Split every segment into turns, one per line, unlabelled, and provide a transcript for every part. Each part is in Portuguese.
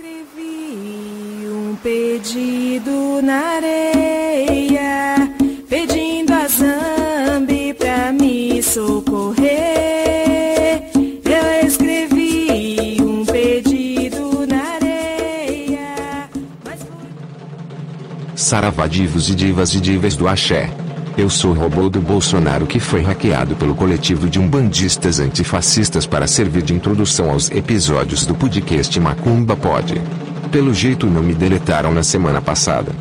escrevi um pedido na areia, pedindo a Zambi pra me socorrer. Eu escrevi um pedido na areia. Mas
Saravá divos e divas e divas do axé. Eu sou o robô do Bolsonaro que foi hackeado pelo coletivo de umbandistas antifascistas para servir de introdução aos episódios do podcast Macumba Pod. Pelo jeito não me deletaram na semana passada.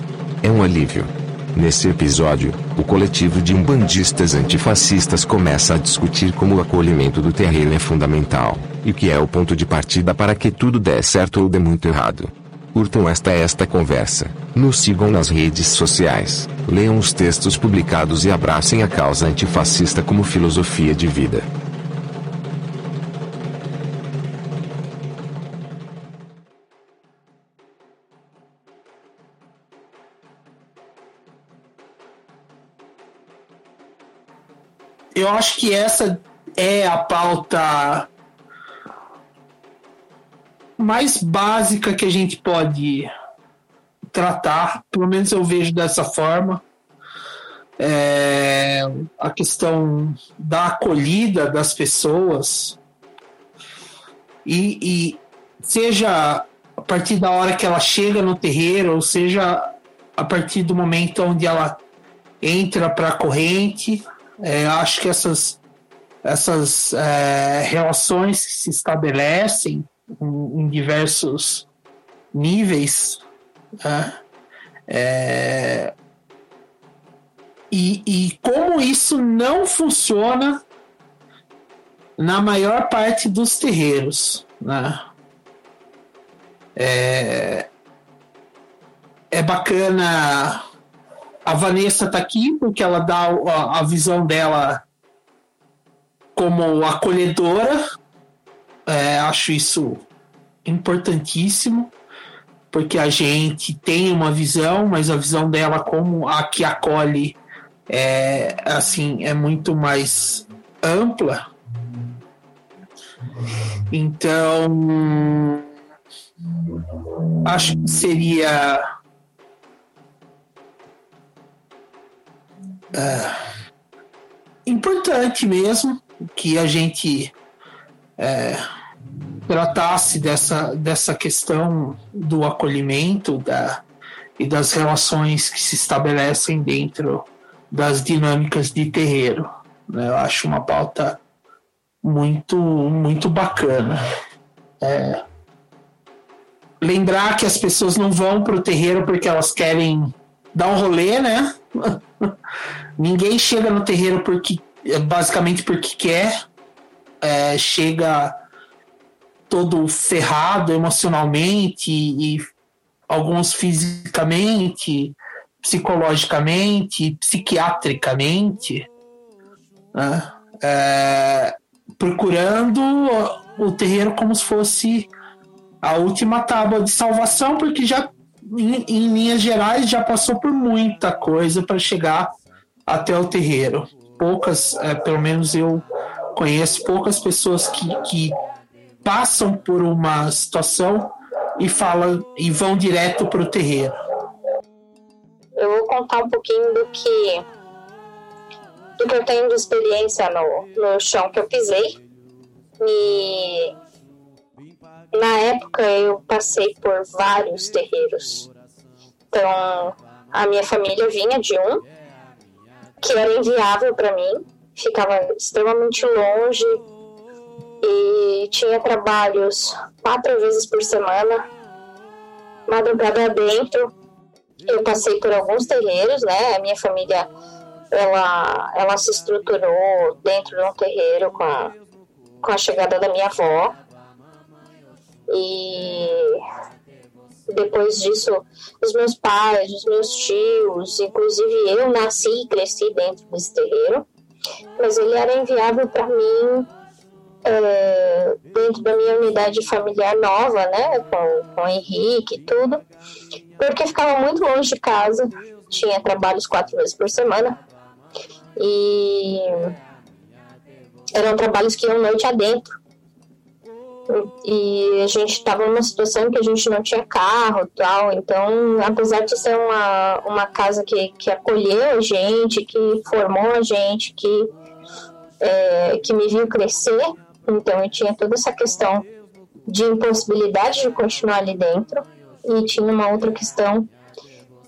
É um alívio. Nesse episódio, o coletivo de umbandistas antifascistas começa a discutir como o acolhimento do terreno é fundamental, e que é o ponto de partida para que tudo dê certo ou dê muito errado. Curtam esta esta conversa, nos sigam nas redes sociais, leiam os textos publicados e abracem a causa antifascista como filosofia de vida.
Eu acho que essa é a pauta mais básica que a gente pode tratar, pelo menos eu vejo dessa forma. É, a questão da acolhida das pessoas e, e seja a partir da hora que ela chega no terreiro, ou seja a partir do momento onde ela entra para a corrente, é, acho que essas, essas é, relações que se estabelecem em, em diversos níveis né, é, e, e como isso não funciona na maior parte dos terreiros. Né? É, é bacana. A Vanessa tá aqui porque ela dá a, a visão dela como acolhedora. É, acho isso importantíssimo porque a gente tem uma visão, mas a visão dela como a que acolhe é assim é muito mais ampla. Então acho que seria é, importante mesmo que a gente é, tratasse dessa, dessa questão do acolhimento da, e das relações que se estabelecem dentro das dinâmicas de terreiro. Né? Eu acho uma pauta muito, muito bacana. É, lembrar que as pessoas não vão para o terreiro porque elas querem dar um rolê, né? Ninguém chega no terreiro porque basicamente porque quer. É, chega todo ferrado emocionalmente e alguns fisicamente, psicologicamente, psiquiatricamente, né? é, procurando o terreiro como se fosse a última tábua de salvação, porque já em, em linhas gerais já passou por muita coisa para chegar até o terreiro. Poucas, é, pelo menos eu conheço poucas pessoas que, que passam por uma situação e falam e vão direto para o terreiro.
Eu vou contar um pouquinho do que do que eu tenho de experiência no, no chão que eu pisei. E na época eu passei por vários terreiros. Então a minha família vinha de um que era inviável para mim, ficava extremamente longe e tinha trabalhos quatro vezes por semana, madrugada dentro. Eu passei por alguns terreiros, né? A minha família ela, ela se estruturou dentro de um terreiro com a, com a chegada da minha avó. E depois disso, os meus pais, os meus tios, inclusive eu nasci e cresci dentro desse terreiro, mas ele era inviável para mim é, dentro da minha unidade familiar nova, né, com, com o Henrique e tudo, porque ficava muito longe de casa, tinha trabalhos quatro vezes por semana e eram trabalhos que iam noite adentro. E a gente estava numa situação que a gente não tinha carro tal. Então, apesar de ser uma, uma casa que, que acolheu a gente, que formou a gente, que, é, que me viu crescer, então eu tinha toda essa questão de impossibilidade de continuar ali dentro. E tinha uma outra questão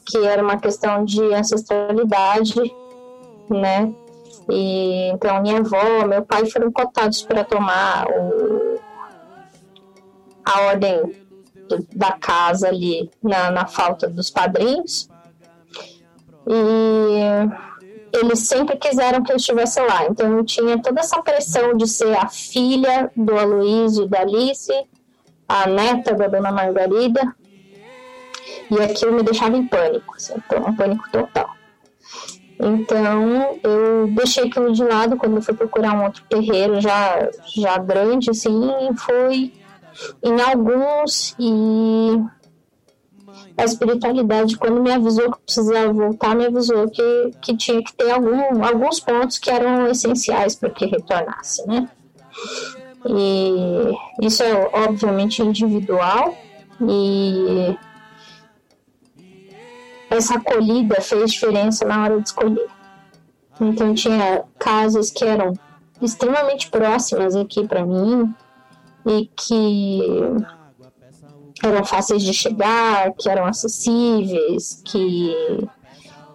que era uma questão de ancestralidade, né? E então minha avó, meu pai foram cotados para tomar o, a ordem da casa ali na, na falta dos padrinhos. E eles sempre quiseram que eu estivesse lá. Então eu tinha toda essa pressão de ser a filha do Aloysio e da Alice, a neta da dona Margarida. E aquilo me deixava em pânico, assim, um pânico total. Então eu deixei aquilo de lado quando fui procurar um outro terreiro já, já grande, assim, e fui em alguns e a espiritualidade, quando me avisou que precisava voltar, me avisou que, que tinha que ter algum, alguns pontos que eram essenciais para que retornasse, né? E isso é obviamente individual e essa acolhida fez diferença na hora de escolher. Então tinha casas que eram extremamente próximas aqui para mim e que eram fáceis de chegar, que eram acessíveis, que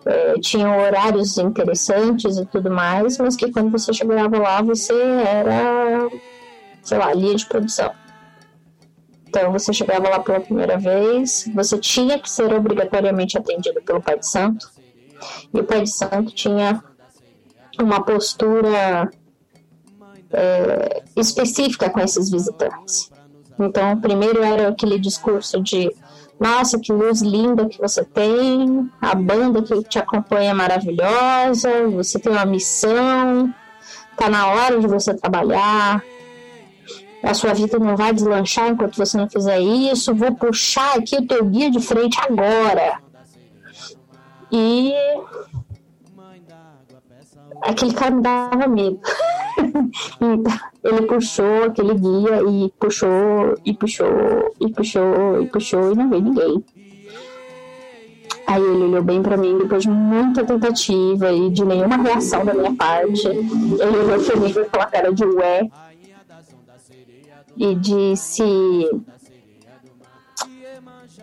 é, tinham horários interessantes e tudo mais, mas que quando você chegava lá você era, sei lá, linha de produção. Então, você chegava lá pela primeira vez, você tinha que ser obrigatoriamente atendido pelo Pai de Santo, e o Pai de Santo tinha uma postura é, específica com esses visitantes. Então, primeiro era aquele discurso de nossa, que luz linda que você tem, a banda que te acompanha é maravilhosa, você tem uma missão, tá na hora de você trabalhar, a sua vida não vai deslanchar enquanto você não fizer isso, vou puxar aqui o teu guia de frente agora. E aquele cara me dava medo. então, ele puxou aquele guia e puxou, e puxou, e puxou, e puxou, e não veio ninguém. Aí ele olhou bem para mim, depois de muita tentativa e de nenhuma reação da minha parte. Ele olhou mim com aquela cara de ué e disse: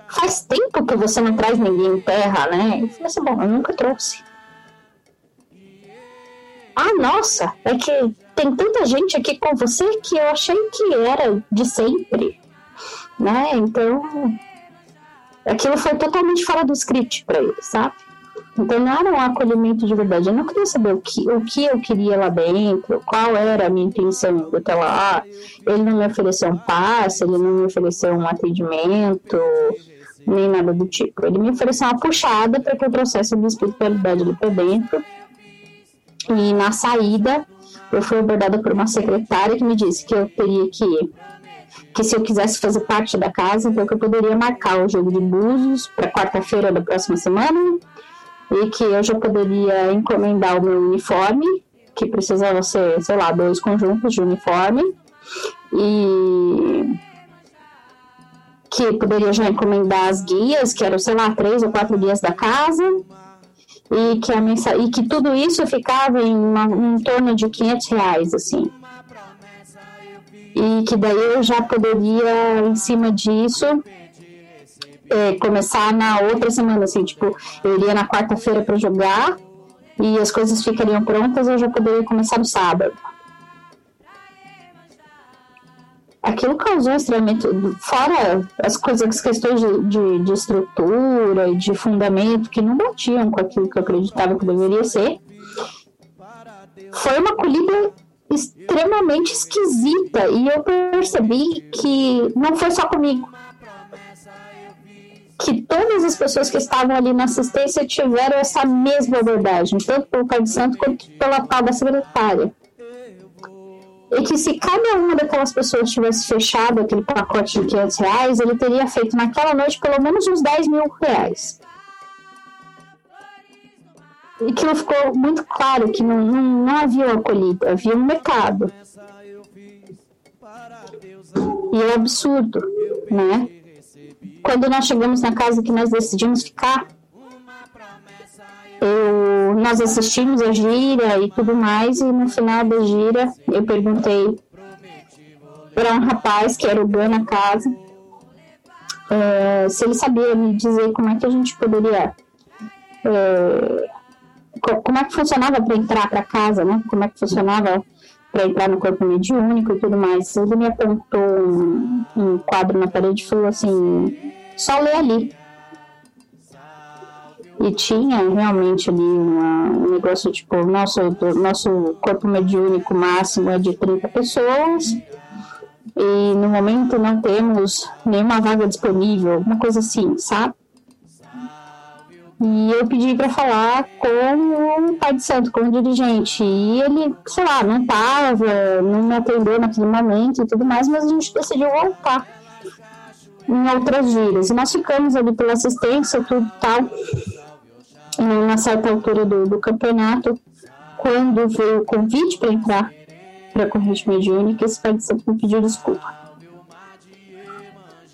Faz tempo que você não traz ninguém em terra, né? Eu falei assim: Bom, eu nunca trouxe. Ah, nossa, é que tem tanta gente aqui com você que eu achei que era de sempre, né? Então, aquilo foi totalmente fora do script para ele, sabe? Então não era um acolhimento de verdade. Eu não queria saber o que, o que eu queria lá dentro, qual era a minha intenção de até lá. Ele não me ofereceu um passe, ele não me ofereceu um atendimento, nem nada do tipo. Ele me ofereceu uma puxada para que eu trouxesse a espiritualidade ali para dentro. E na saída, eu fui abordada por uma secretária que me disse que eu teria que que se eu quisesse fazer parte da casa, então que eu poderia marcar o jogo de búzios para quarta-feira da próxima semana e que eu já poderia encomendar o meu uniforme, que precisava ser, sei lá, dois conjuntos de uniforme, e que poderia já encomendar as guias, que eram, sei lá, três ou quatro guias da casa, e que, a mensa... e que tudo isso ficava em, uma, em torno de 500 reais, assim. E que daí eu já poderia, em cima disso, é, começar na outra semana, assim, tipo, eu iria na quarta-feira para jogar e as coisas ficariam prontas, eu já poderia começar no sábado. Aquilo causou extremamente. Fora as coisas, as questões de, de, de estrutura e de fundamento que não batiam com aquilo que eu acreditava que deveria ser. Foi uma acolhida extremamente esquisita e eu percebi que não foi só comigo que todas as pessoas que estavam ali na assistência tiveram essa mesma abordagem, tanto pelo Pai de Santo quanto pela tal da secretária. E que se cada uma daquelas pessoas tivesse fechado aquele pacote de 500 reais, ele teria feito naquela noite pelo menos uns 10 mil reais. E não ficou muito claro que não, não, não havia uma acolhida, havia um mercado. E é absurdo, né? Quando nós chegamos na casa que nós decidimos ficar, eu, nós assistimos a gira e tudo mais, e no final da gira eu perguntei para um rapaz que era o dono da casa é, se ele sabia me dizer como é que a gente poderia. É, como é que funcionava para entrar para casa, né? Como é que funcionava para entrar no corpo mediúnico e tudo mais. Ele me apontou um, um quadro na parede e falou assim: só lê ali. E tinha realmente ali uma, um negócio tipo: nosso, nosso corpo mediúnico máximo é de 30 pessoas e no momento não temos nenhuma vaga disponível, uma coisa assim, sabe? E eu pedi para falar com o pai de santo, com o dirigente. E ele, sei lá, não tava, não me atendeu naquele momento e tudo mais, mas a gente decidiu voltar em outras giras. E nós ficamos ali pela assistência, tudo tal. Numa certa altura do, do campeonato, quando veio o convite para entrar para a corrente mediúnica, esse pai de santo me pediu desculpa.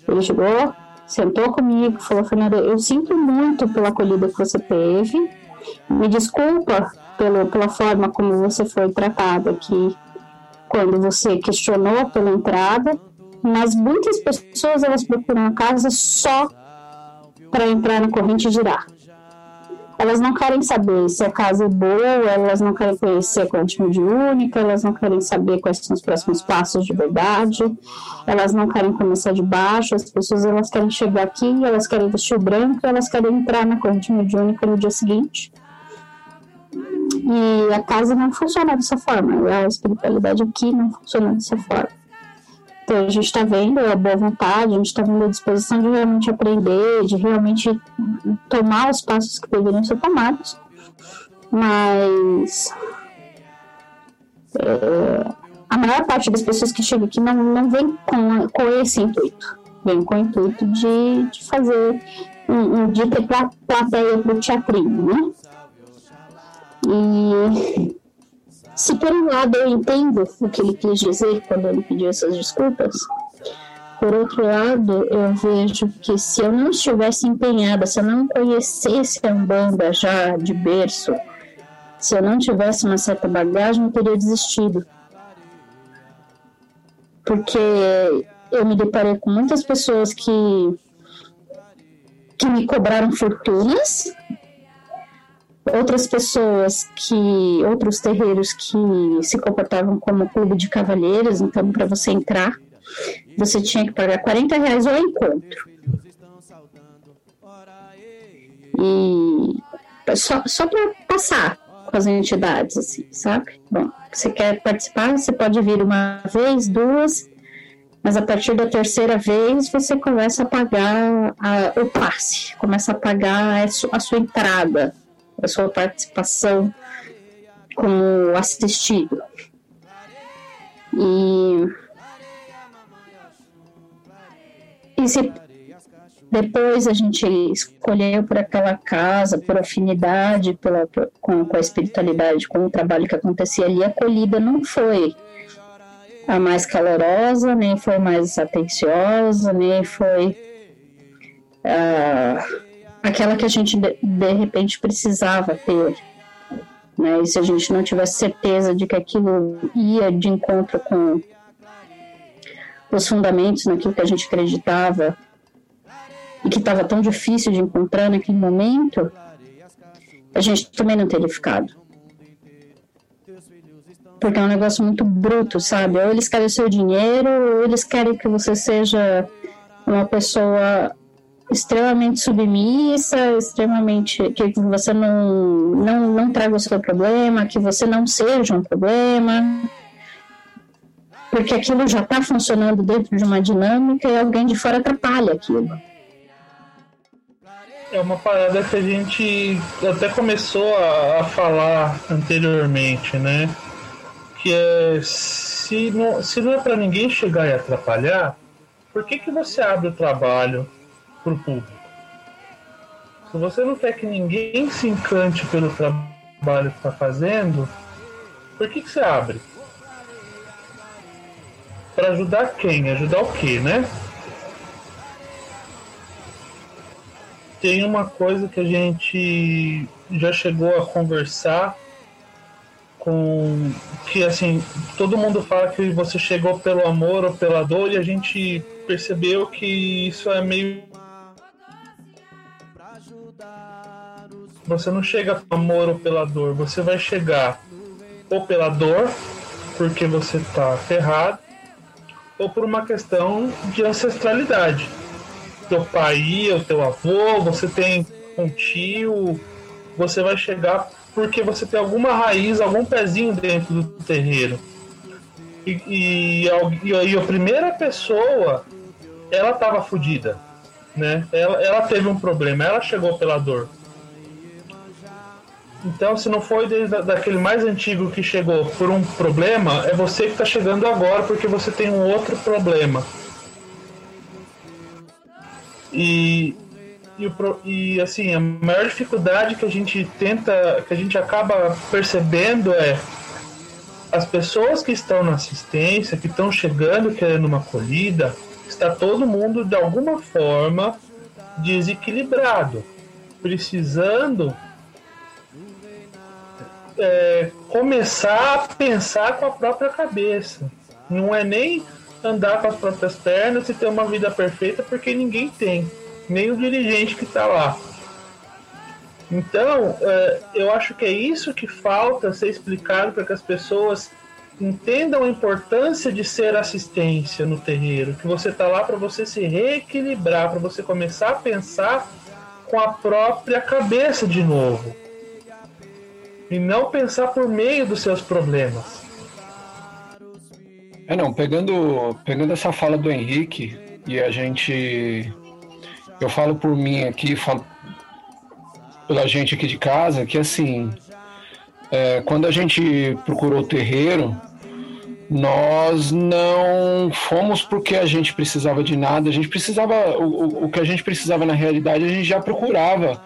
Ele chegou, sentou comigo, falou: Fernanda, eu sinto muito pela acolhida que você teve, me desculpa pelo, pela forma como você foi tratada aqui quando você questionou pela entrada, mas muitas pessoas elas procuram a casa só para entrar na corrente girar. Elas não querem saber se a casa é boa, elas não querem conhecer a corrente mediúnica, elas não querem saber quais são os próximos passos de verdade, elas não querem começar de baixo, as pessoas elas querem chegar aqui, elas querem vestir branco, elas querem entrar na corrente mediúnica no dia seguinte. E a casa não funciona dessa forma, a espiritualidade aqui não funciona dessa forma. A gente está vendo a boa vontade, a gente está vendo a disposição de realmente aprender, de realmente tomar os passos que deveriam ser tomados, mas é, a maior parte das pessoas que chegam aqui não, não vem com, com esse intuito, vem com o intuito de, de fazer, um, de ter plateia para o teatrinho, né? E se por um lado eu entendo o que ele quis dizer quando ele pediu essas desculpas, por outro lado, eu vejo que se eu não estivesse empenhada, se eu não conhecesse a Umbanda já de berço, se eu não tivesse uma certa bagagem, eu teria desistido. Porque eu me deparei com muitas pessoas que, que me cobraram fortunas outras pessoas que outros terreiros que se comportavam como clube de cavalheiros então para você entrar você tinha que pagar 40 reais ao encontro. E só, só para passar com as entidades assim sabe? Bom você quer participar você pode vir uma vez duas mas a partir da terceira vez você começa a pagar a, o passe, começa a pagar a sua entrada a sua participação como assistido. E, e se depois a gente escolheu por aquela casa, por afinidade pela, com, com a espiritualidade, com o trabalho que acontecia ali, a acolhida não foi a mais calorosa, nem foi mais atenciosa, nem foi. Uh, aquela que a gente de, de repente precisava ter. Né? E se a gente não tivesse certeza de que aquilo ia de encontro com os fundamentos naquilo que a gente acreditava e que estava tão difícil de encontrar naquele momento, a gente também não teria ficado. Porque é um negócio muito bruto, sabe? Ou eles querem seu dinheiro, ou eles querem que você seja uma pessoa extremamente submissa, extremamente que você não, não, não traga o seu problema, que você não seja um problema, porque aquilo já está funcionando dentro de uma dinâmica e alguém de fora atrapalha aquilo.
É uma parada que a gente até começou a, a falar anteriormente, né? Que é se não, se não é para ninguém chegar e atrapalhar, por que, que você abre o trabalho para o público. Se você não quer que ninguém se encante pelo trabalho que está fazendo, por que, que você abre? para ajudar quem? Ajudar o quê, né? Tem uma coisa que a gente já chegou a conversar com que assim todo mundo fala que você chegou pelo amor ou pela dor e a gente percebeu que isso é meio você não chega pelo amor ou pela dor você vai chegar ou pela dor porque você tá ferrado ou por uma questão de ancestralidade teu pai o teu avô você tem um tio você vai chegar porque você tem alguma raiz, algum pezinho dentro do terreiro. E, e, e, a primeira pessoa, ela estava fodida, né? Ela, ela teve um problema, ela chegou pela dor. Então, se não foi desde daquele mais antigo que chegou por um problema, é você que está chegando agora porque você tem um outro problema. E, e, e assim, a maior dificuldade que a gente tenta, que a gente acaba percebendo é as pessoas que estão na assistência, que estão chegando querendo uma acolhida, está todo mundo de alguma forma desequilibrado, precisando é, começar a pensar com a própria cabeça. Não é nem andar com as próprias pernas e ter uma vida perfeita, porque ninguém tem nem o dirigente que está lá. Então, é, eu acho que é isso que falta ser explicado para que as pessoas entendam a importância de ser assistência no terreiro, que você está lá para você se reequilibrar, para você começar a pensar com a própria cabeça de novo. E não pensar por meio dos seus problemas.
É não, pegando, pegando essa fala do Henrique e a gente eu falo por mim aqui, falo pela gente aqui de casa, que assim, é, quando a gente procurou o terreiro, nós não fomos porque a gente precisava de nada, a gente precisava, o, o que a gente precisava na realidade, a gente já procurava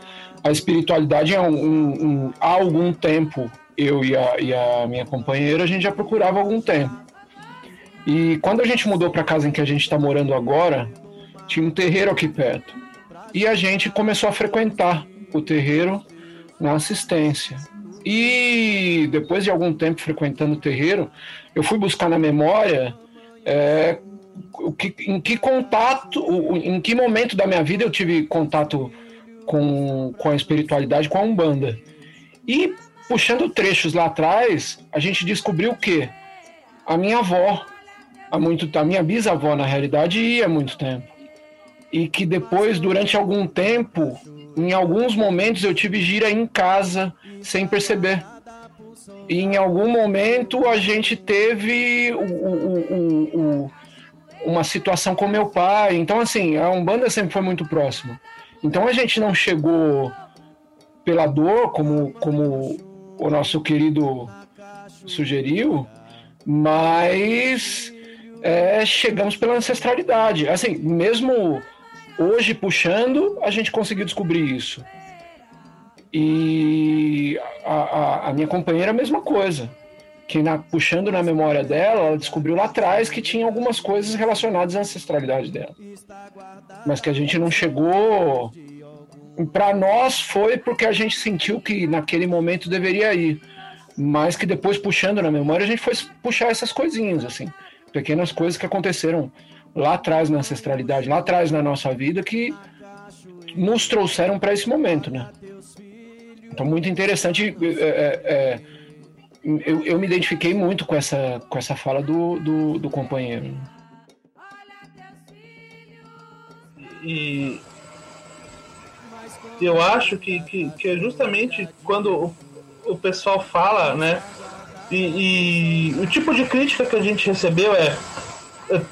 a espiritualidade há, um, um, há algum tempo. Eu e a, e a minha companheira, a gente já procurava algum tempo. E quando a gente mudou para a casa em que a gente está morando agora, tinha um terreiro aqui perto. E a gente começou a frequentar o terreiro na assistência. E depois de algum tempo frequentando o terreiro, eu fui buscar na memória é, o que, em que contato, em que momento da minha vida eu tive contato com, com a espiritualidade, com a Umbanda. E puxando trechos lá atrás, a gente descobriu que a minha avó, há muito, a minha bisavó, na realidade, ia muito tempo e que depois, durante algum tempo, em alguns momentos eu tive gira em casa sem perceber. E em algum momento a gente teve o, o, o, uma situação com meu pai. Então, assim, a Umbanda sempre foi muito próxima. Então a gente não chegou pela dor, como, como o nosso querido sugeriu, mas é, chegamos pela ancestralidade. Assim, mesmo Hoje, puxando, a gente conseguiu descobrir isso. E a, a, a minha companheira, a mesma coisa. Que na, puxando na memória dela, ela descobriu lá atrás que tinha algumas coisas relacionadas à ancestralidade dela. Mas que a gente não chegou. Para nós foi porque a gente sentiu que naquele momento deveria ir. Mas que depois, puxando na memória, a gente foi puxar essas coisinhas, assim. Pequenas coisas que aconteceram lá atrás na ancestralidade, lá atrás na nossa vida, que nos trouxeram para esse momento, né? Então, muito interessante. É, é, é, eu, eu me identifiquei muito com essa, com essa fala do, do, do companheiro.
E eu acho que, que, que é justamente quando o, o pessoal fala, né? E, e, o tipo de crítica que a gente recebeu é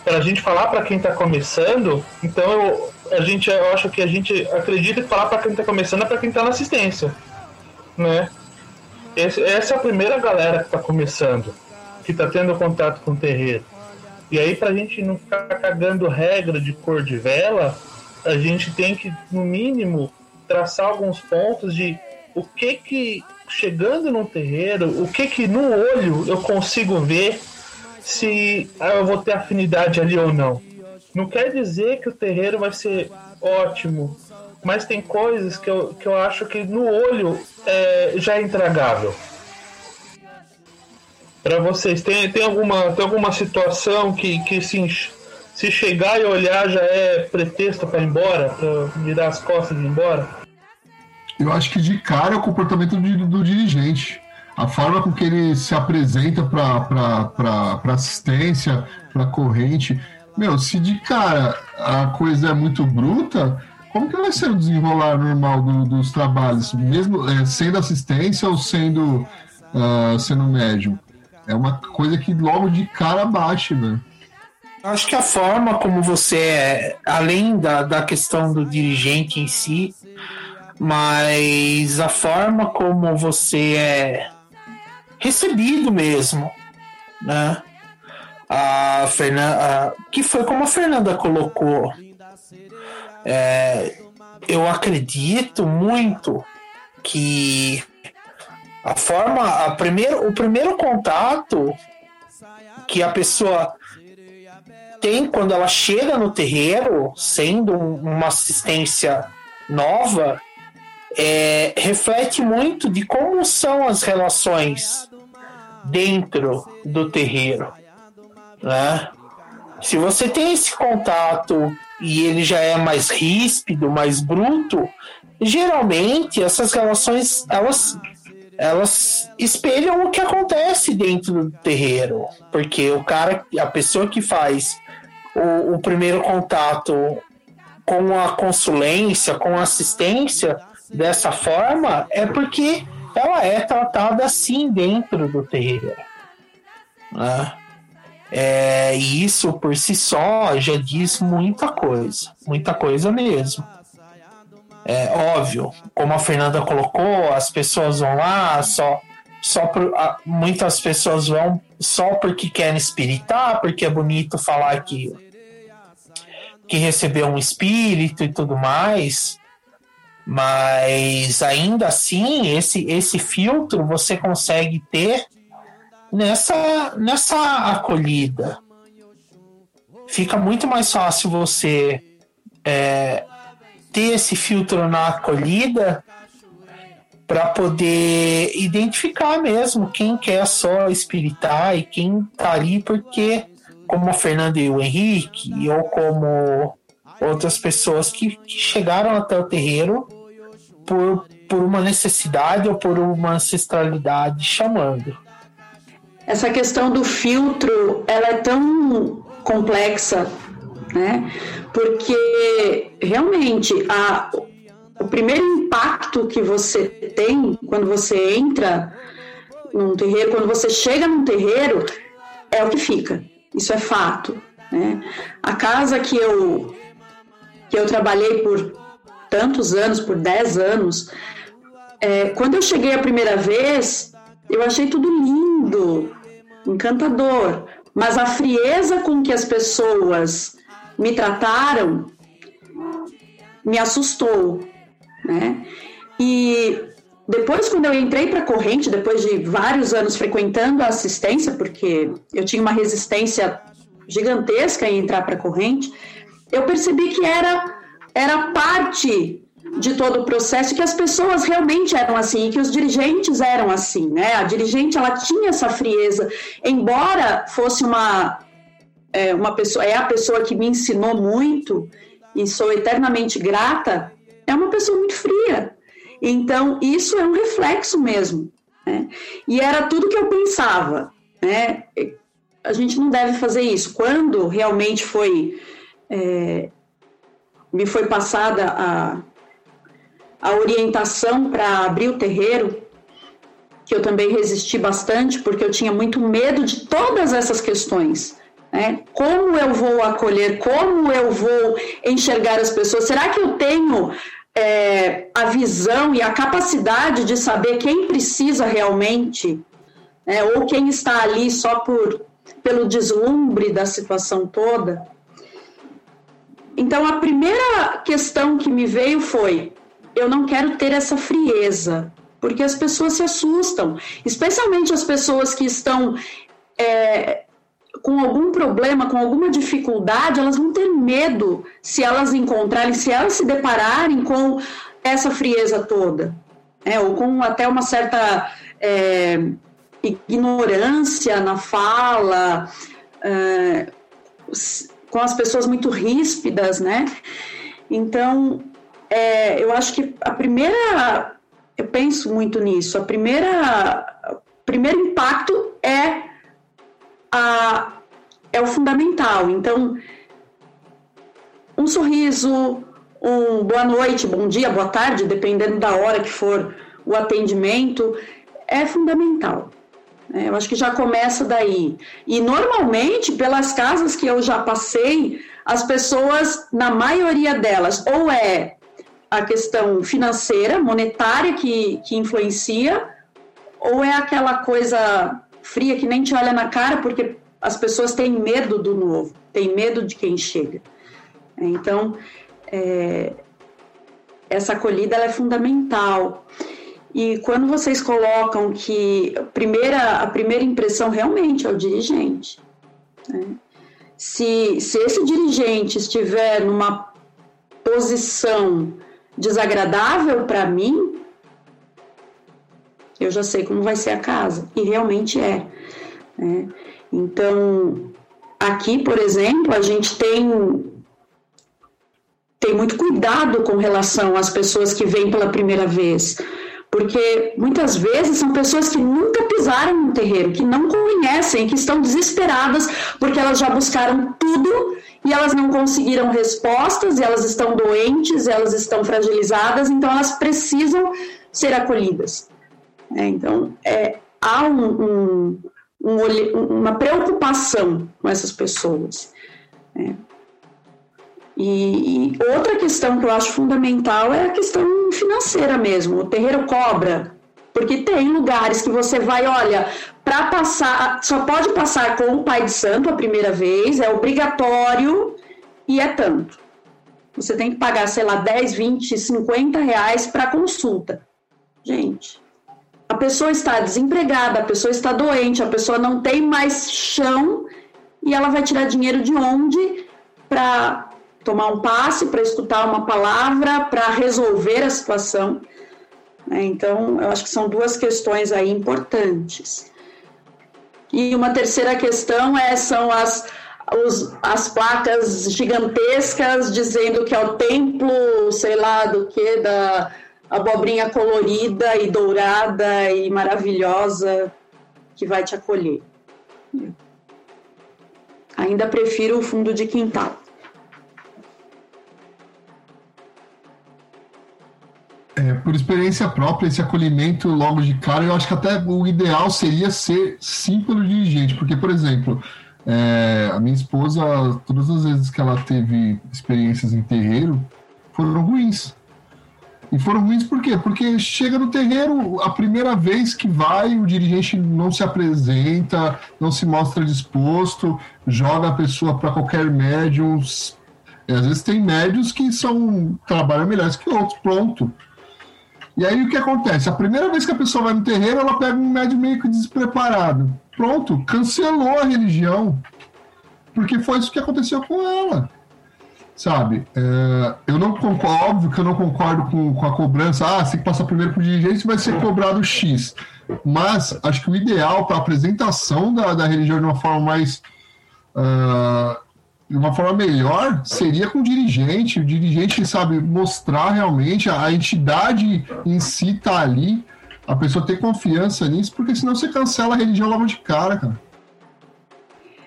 para a gente falar para quem está começando, então eu, a gente, eu acho que a gente acredita que falar para quem está começando é para quem está na assistência, né? Essa é a primeira galera que está começando, que está tendo contato com o terreiro. E aí, para a gente não ficar cagando regra de cor de vela, a gente tem que, no mínimo, traçar alguns pontos de o que que, chegando no terreiro, o que que no olho eu consigo ver se eu vou ter afinidade ali ou não. Não quer dizer que o terreiro vai ser ótimo, mas tem coisas que eu, que eu acho que no olho é, já é intragável. Para vocês, tem, tem, alguma, tem alguma situação que, que se, se chegar e olhar já é pretexto para ir embora, para virar as costas e ir embora?
Eu acho que de cara é o comportamento do, do dirigente. A forma com que ele se apresenta para assistência, para corrente. Meu, se de cara a coisa é muito bruta, como que vai ser o desenrolar normal do, dos trabalhos, mesmo é, sendo assistência ou sendo, uh, sendo médium? É uma coisa que logo de cara bate, né?
Acho que a forma como você é, além da, da questão do dirigente em si, mas a forma como você é recebido mesmo, né? A Fernanda, que foi como a Fernanda colocou. É, eu acredito muito que a forma, a primeiro, o primeiro contato que a pessoa tem quando ela chega no terreiro, sendo uma assistência nova, é, reflete muito de como são as relações dentro do terreiro. Né? Se você tem esse contato e ele já é mais ríspido, mais bruto, geralmente essas relações elas elas espelham o que acontece dentro do terreiro, porque o cara, a pessoa que faz o, o primeiro contato com a consulência, com a assistência dessa forma, é porque ela é tratada assim dentro do terreiro. Né? É, e isso por si só já diz muita coisa, muita coisa mesmo. É óbvio, como a Fernanda colocou, as pessoas vão lá só só por, muitas pessoas vão só porque querem espiritar, porque é bonito falar que que recebeu um espírito e tudo mais. Mas ainda assim, esse esse filtro você consegue ter nessa nessa acolhida. Fica muito mais fácil você é, ter esse filtro na acolhida para poder identificar mesmo quem quer só espiritar e quem tá ali porque como o Fernando e o Henrique ou como outras pessoas que, que chegaram até o terreiro por, por uma necessidade ou por uma ancestralidade chamando.
Essa questão do filtro, ela é tão complexa né? Porque realmente a, o primeiro impacto que você tem quando você entra num terreiro, quando você chega num terreiro, é o que fica. Isso é fato. Né? A casa que eu que eu trabalhei por tantos anos, por 10 anos, é, quando eu cheguei a primeira vez, eu achei tudo lindo, encantador, mas a frieza com que as pessoas me trataram me assustou, né? E depois, quando eu entrei para a corrente, depois de vários anos frequentando a assistência, porque eu tinha uma resistência gigantesca em entrar para a corrente, eu percebi que era, era parte de todo o processo que as pessoas realmente eram assim, que os dirigentes eram assim, né? A dirigente ela tinha essa frieza, embora fosse uma é uma pessoa, é a pessoa que me ensinou muito e sou eternamente grata, é uma pessoa muito fria. Então, isso é um reflexo mesmo. Né? E era tudo que eu pensava. Né? A gente não deve fazer isso. Quando realmente foi. É, me foi passada a, a orientação para abrir o terreiro, que eu também resisti bastante, porque eu tinha muito medo de todas essas questões. Né? Como eu vou acolher? Como eu vou enxergar as pessoas? Será que eu tenho é, a visão e a capacidade de saber quem precisa realmente, né? ou quem está ali só por pelo deslumbre da situação toda? Então, a primeira questão que me veio foi: eu não quero ter essa frieza, porque as pessoas se assustam, especialmente as pessoas que estão é, com algum problema, com alguma dificuldade, elas vão ter medo se elas encontrarem, se elas se depararem com essa frieza toda, né? ou com até uma certa é, ignorância na fala, é, com as pessoas muito ríspidas, né? Então, é, eu acho que a primeira, eu penso muito nisso, a primeira, o primeiro impacto é a, é o fundamental. Então, um sorriso, um boa noite, bom dia, boa tarde, dependendo da hora que for o atendimento, é fundamental. É, eu acho que já começa daí. E normalmente, pelas casas que eu já passei, as pessoas, na maioria delas, ou é a questão financeira, monetária que, que influencia, ou é aquela coisa fria que nem te olha na cara porque as pessoas têm medo do novo, têm medo de quem chega. Então, é, essa acolhida é fundamental. E quando vocês colocam que a primeira, a primeira impressão realmente é o dirigente. Né? Se, se esse dirigente estiver numa posição desagradável para mim, eu já sei como vai ser a casa. E realmente é. Né? Então, aqui, por exemplo, a gente tem tem muito cuidado com relação às pessoas que vêm pela primeira vez porque muitas vezes são pessoas que nunca pisaram no terreiro, que não conhecem, que estão desesperadas porque elas já buscaram tudo e elas não conseguiram respostas, elas estão doentes, elas estão fragilizadas, então elas precisam ser acolhidas. É, então, é, há um, um, um, uma preocupação com essas pessoas. É. E, e, outra questão que eu acho fundamental é a questão financeira mesmo. O terreiro cobra, porque tem lugares que você vai, olha, para passar, só pode passar com o pai de santo a primeira vez, é obrigatório e é tanto. Você tem que pagar, sei lá, 10, 20, 50 reais para consulta. Gente, a pessoa está desempregada, a pessoa está doente, a pessoa não tem mais chão e ela vai tirar dinheiro de onde para tomar um passe, para escutar uma palavra, para resolver a situação. Né? Então, eu acho que são duas questões aí importantes. E uma terceira questão é, são as, os, as placas gigantescas dizendo que é o templo, sei lá do que, da abobrinha colorida e dourada e maravilhosa que vai te acolher. Ainda prefiro o fundo de quintal.
É, por experiência própria, esse acolhimento logo de cara, eu acho que até o ideal seria ser sim pelo dirigente, porque, por exemplo, é, a minha esposa, todas as vezes que ela teve experiências em terreiro, foram ruins. E foram ruins por quê? Porque chega no terreiro, a primeira vez que vai, o dirigente não se apresenta, não se mostra disposto, joga a pessoa para qualquer médium. E às vezes tem médios que são trabalham melhores que outros, pronto. E aí o que acontece? A primeira vez que a pessoa vai no terreiro, ela pega um médium meio que despreparado. Pronto, cancelou a religião. Porque foi isso que aconteceu com ela. Sabe? É, eu não concordo, óbvio que eu não concordo com, com a cobrança. Ah, que passar primeiro o dirigente vai ser cobrado X. Mas acho que o ideal para a apresentação da, da religião de uma forma mais. Uh, uma forma melhor seria com o dirigente, o dirigente sabe mostrar realmente a, a entidade em si tá ali, a pessoa ter confiança nisso, porque senão você cancela a religião logo de cara, cara.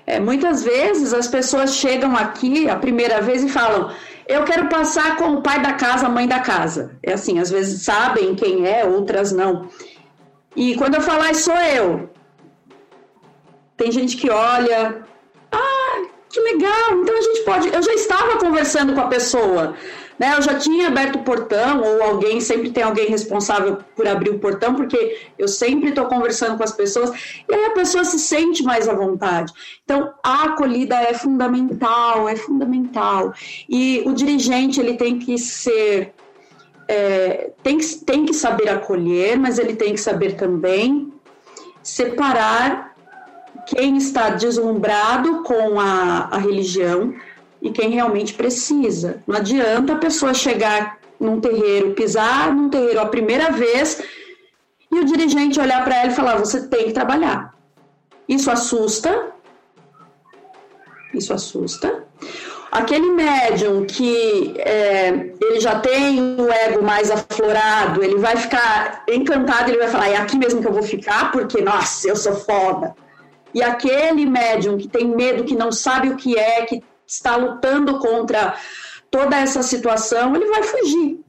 É, muitas vezes as pessoas chegam aqui a primeira vez e falam: Eu quero passar com o pai da casa, a mãe da casa. É assim, às vezes sabem quem é, outras não. E quando eu falar, sou eu. Tem gente que olha, que legal, então a gente pode. Eu já estava conversando com a pessoa, né? Eu já tinha aberto o portão, ou alguém, sempre tem alguém responsável por abrir o portão, porque eu sempre estou conversando com as pessoas, e aí a pessoa se sente mais à vontade. Então, a acolhida é fundamental, é fundamental. E o dirigente, ele tem que ser. É, tem, tem que saber acolher, mas ele tem que saber também separar quem está deslumbrado com a, a religião e quem realmente precisa. Não adianta a pessoa chegar num terreiro, pisar num terreiro a primeira vez e o dirigente olhar para ela e falar: você tem que trabalhar. Isso assusta. Isso assusta. Aquele médium que é, ele já tem o ego mais aflorado, ele vai ficar encantado, ele vai falar: é aqui mesmo que eu vou ficar, porque, nossa, eu sou foda. E aquele médium que tem medo, que não sabe o que é, que está lutando contra toda essa situação, ele vai fugir.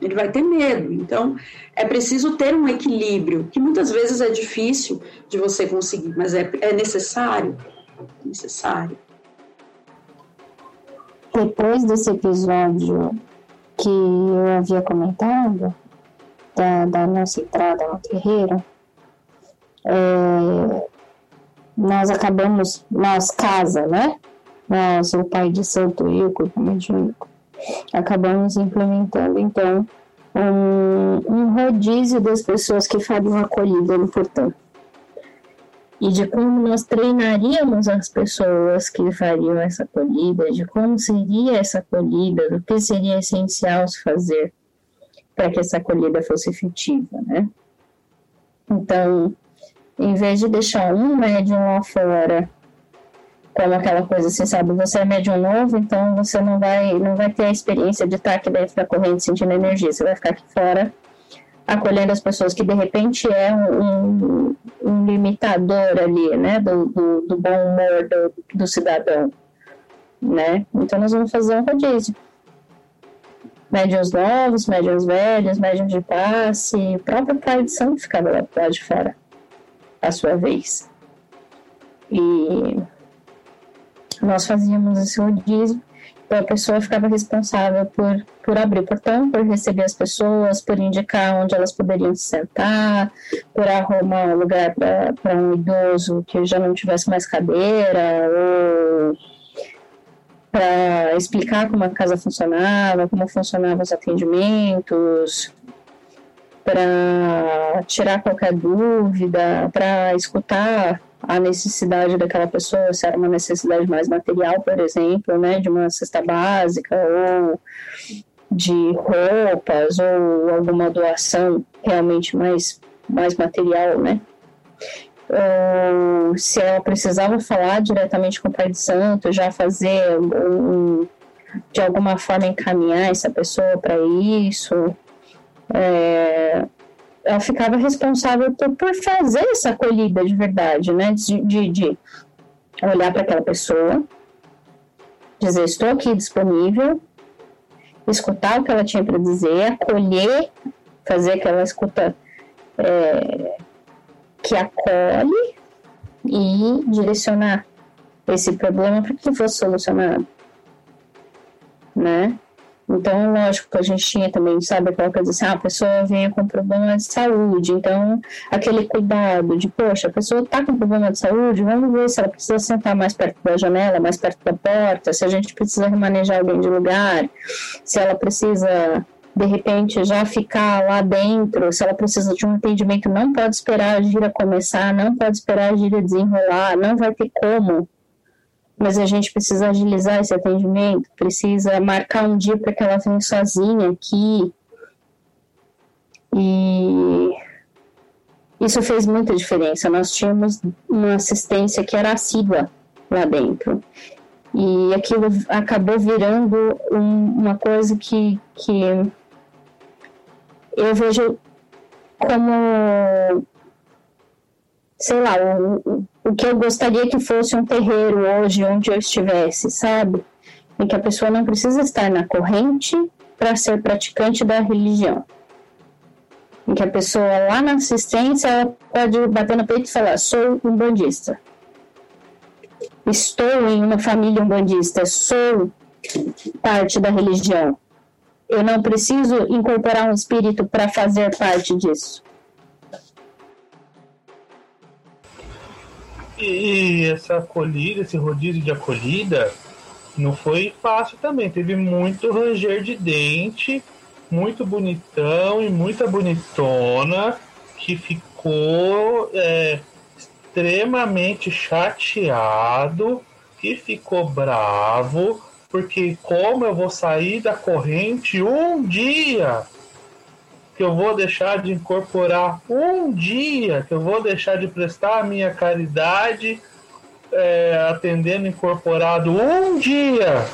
Ele vai ter medo. Então, é preciso ter um equilíbrio, que muitas vezes é difícil de você conseguir, mas é, é necessário. Necessário.
Depois desse episódio que eu havia comentado, da, da nossa entrada no terreiro, é, nós acabamos, nós casa, né? Nós, o pai de santo e o corpo mediúnico, acabamos implementando então um, um rodízio das pessoas que fariam acolhida no portão e de como nós treinaríamos as pessoas que fariam essa acolhida, de como seria essa acolhida, do que seria essencial se fazer para que essa acolhida fosse efetiva, né? Então, em vez de deixar um médium lá fora como aquela coisa assim, sabe, você é médium novo, então você não vai, não vai ter a experiência de estar aqui dentro da corrente sentindo energia, você vai ficar aqui fora acolhendo as pessoas que de repente é um, um limitador ali, né, do, do, do bom humor do, do, cidadão, né, então nós vamos fazer um rodízio. Médiuns novos, médiuns velhos, médiuns de passe, o próprio pai de santo ficava lá de fora a sua vez. E nós fazíamos esse rodízio, então a pessoa ficava responsável por, por abrir o portão, por receber as pessoas, por indicar onde elas poderiam se sentar, por arrumar um lugar para um idoso que já não tivesse mais cadeira, ou para explicar como a casa funcionava, como funcionavam os atendimentos, para tirar qualquer dúvida, para escutar a necessidade daquela pessoa, se era uma necessidade mais material, por exemplo, né, de uma cesta básica ou de roupas ou alguma doação realmente mais mais material, né? Ou se ela precisava falar diretamente com o Pai de Santo, já fazer um, de alguma forma encaminhar essa pessoa para isso, é, ela ficava responsável por, por, fazer essa acolhida de verdade, né? De, de, de olhar para aquela pessoa, dizer: estou aqui disponível, escutar o que ela tinha para dizer, acolher, fazer aquela escuta é, que acolhe e direcionar esse problema para que fosse solucionado, né? Então, lógico que a gente tinha também, sabe, aquela coisa assim, ah, a pessoa veio com problema de saúde, então aquele cuidado de, poxa, a pessoa está com problema de saúde, vamos ver se ela precisa sentar mais perto da janela, mais perto da porta, se a gente precisa remanejar alguém de lugar, se ela precisa de repente já ficar lá dentro, se ela precisa de um atendimento, não pode esperar a gira começar, não pode esperar a gira desenrolar, não vai ter como mas a gente precisa agilizar esse atendimento, precisa marcar um dia para que ela venha sozinha aqui. E isso fez muita diferença. Nós tínhamos uma assistência que era assídua lá dentro. E aquilo acabou virando um, uma coisa que, que eu vejo como, sei lá, o, o que eu gostaria que fosse um terreiro hoje onde eu estivesse, sabe? Em que a pessoa não precisa estar na corrente para ser praticante da religião. Em que a pessoa lá na assistência pode bater no peito e falar: sou um bandista. Estou em uma família umbandista, sou parte da religião. Eu não preciso incorporar um espírito para fazer parte disso.
E essa acolhida, esse rodízio de acolhida, não foi fácil também. Teve muito ranger de dente, muito bonitão e muita bonitona que ficou é, extremamente chateado, que ficou bravo, porque como eu vou sair da corrente um dia, que eu vou deixar de incorporar um dia, que eu vou deixar de prestar a minha caridade é, atendendo incorporado um dia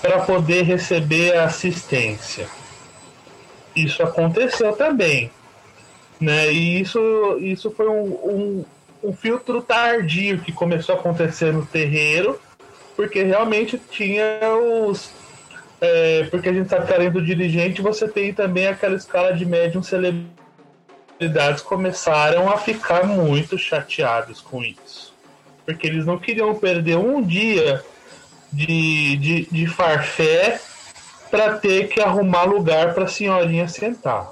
para poder receber assistência. Isso aconteceu também. Né? E isso, isso foi um, um, um filtro tardio que começou a acontecer no terreiro, porque realmente tinha os. É, porque a gente sabe que além do dirigente, você tem também aquela escala de médium celebridades começaram a ficar muito chateados com isso. Porque eles não queriam perder um dia de, de, de farfé para ter que arrumar lugar para a senhorinha sentar.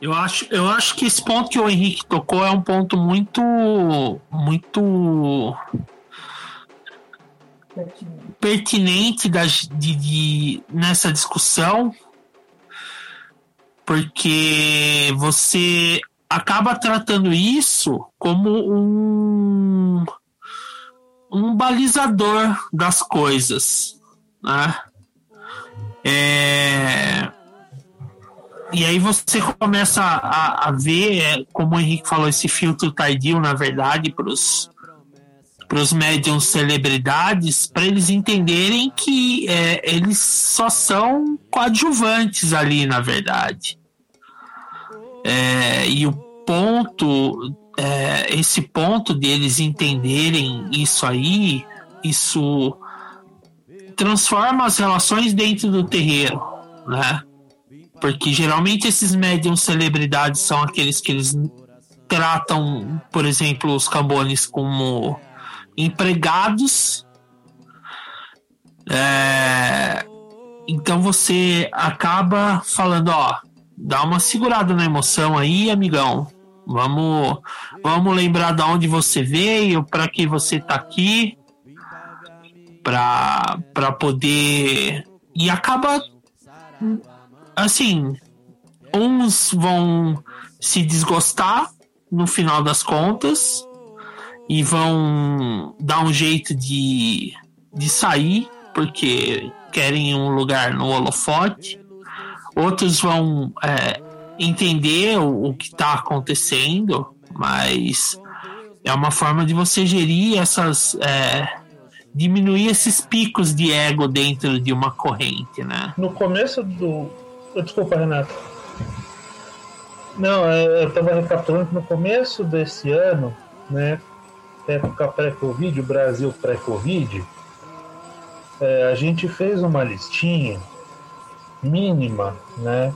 Eu acho, eu acho que esse ponto que o Henrique tocou é um ponto muito. muito. Pertinente das, de, de, nessa discussão, porque você acaba tratando isso como um, um balizador das coisas. Né? É, e aí você começa a, a ver, é, como o Henrique falou, esse filtro tardio, na verdade, para os médiums celebridades, para eles entenderem que é, eles só são coadjuvantes ali, na verdade. É, e o ponto, é, esse ponto deles entenderem isso aí, isso transforma as relações dentro do terreiro, né? Porque geralmente esses médiums celebridades são aqueles que eles tratam, por exemplo, os cambones como empregados. É, então você acaba falando, ó, dá uma segurada na emoção aí, amigão. Vamos, vamos lembrar de onde você veio, para que você tá aqui, para poder e acaba assim, uns vão se desgostar no final das contas e vão dar um jeito de, de sair porque querem um lugar no holofote. Outros vão é, entender o, o que está acontecendo, mas é uma forma de você gerir essas. É, diminuir esses picos de ego dentro de uma corrente, né?
No começo do, Desculpa, Renato. Não, é, eu estava recapitulando que no começo desse ano, né, época pré-Covid, o Brasil pré-Covid, é, a gente fez uma listinha mínima, né,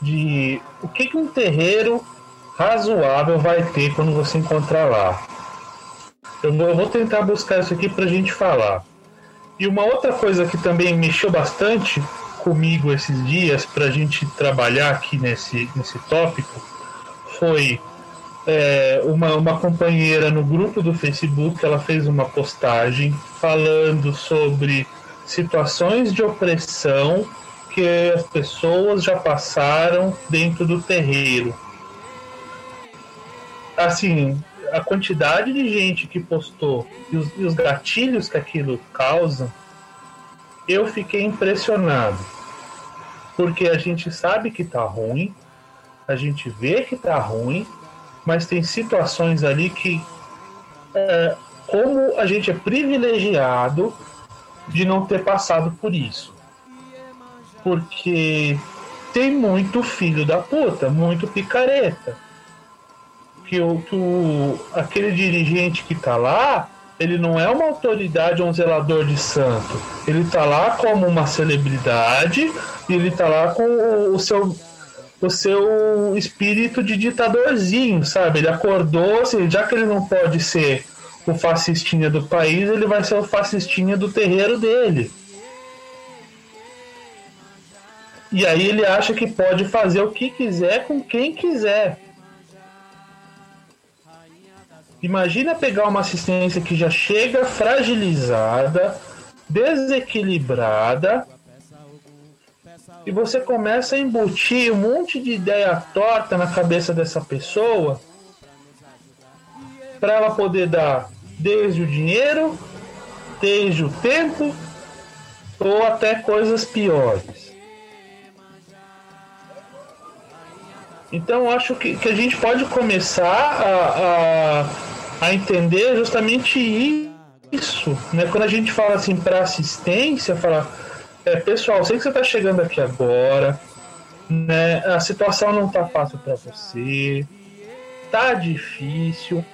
de o que, que um terreiro razoável vai ter quando você encontrar lá. Eu vou, tentar buscar isso aqui para a gente falar. E uma outra coisa que também mexeu bastante comigo esses dias para a gente trabalhar aqui nesse, nesse tópico foi é, uma, uma companheira no grupo do Facebook, ela fez uma postagem falando sobre situações de opressão que as pessoas já passaram dentro do terreiro. Assim, a quantidade de gente que postou e os, e os gatilhos que aquilo causa eu fiquei impressionado. Porque a gente sabe que tá ruim, a gente vê que tá ruim, mas tem situações ali que, é, como a gente é privilegiado de não ter passado por isso. Porque tem muito filho da puta, muito picareta. Que, o, que o, aquele dirigente que tá lá ele não é uma autoridade ou um zelador de santo. Ele está lá como uma celebridade e ele está lá com o, seu o seu espírito de ditadorzinho, sabe? Ele acordou, assim, já que ele não pode ser o fascistinha do país, ele vai ser o fascistinha do terreiro dele. E aí ele acha que pode fazer o que quiser com quem quiser. Imagina pegar uma assistência que já chega fragilizada, desequilibrada, e você começa a embutir um monte de ideia torta na cabeça dessa pessoa para ela poder dar desde o dinheiro, desde o tempo ou até coisas piores. Então acho que, que a gente pode começar a, a, a entender justamente isso, né? Quando a gente fala assim para assistência, falar, é, pessoal, sei que você está chegando aqui agora, né? A situação não tá fácil para você, tá difícil.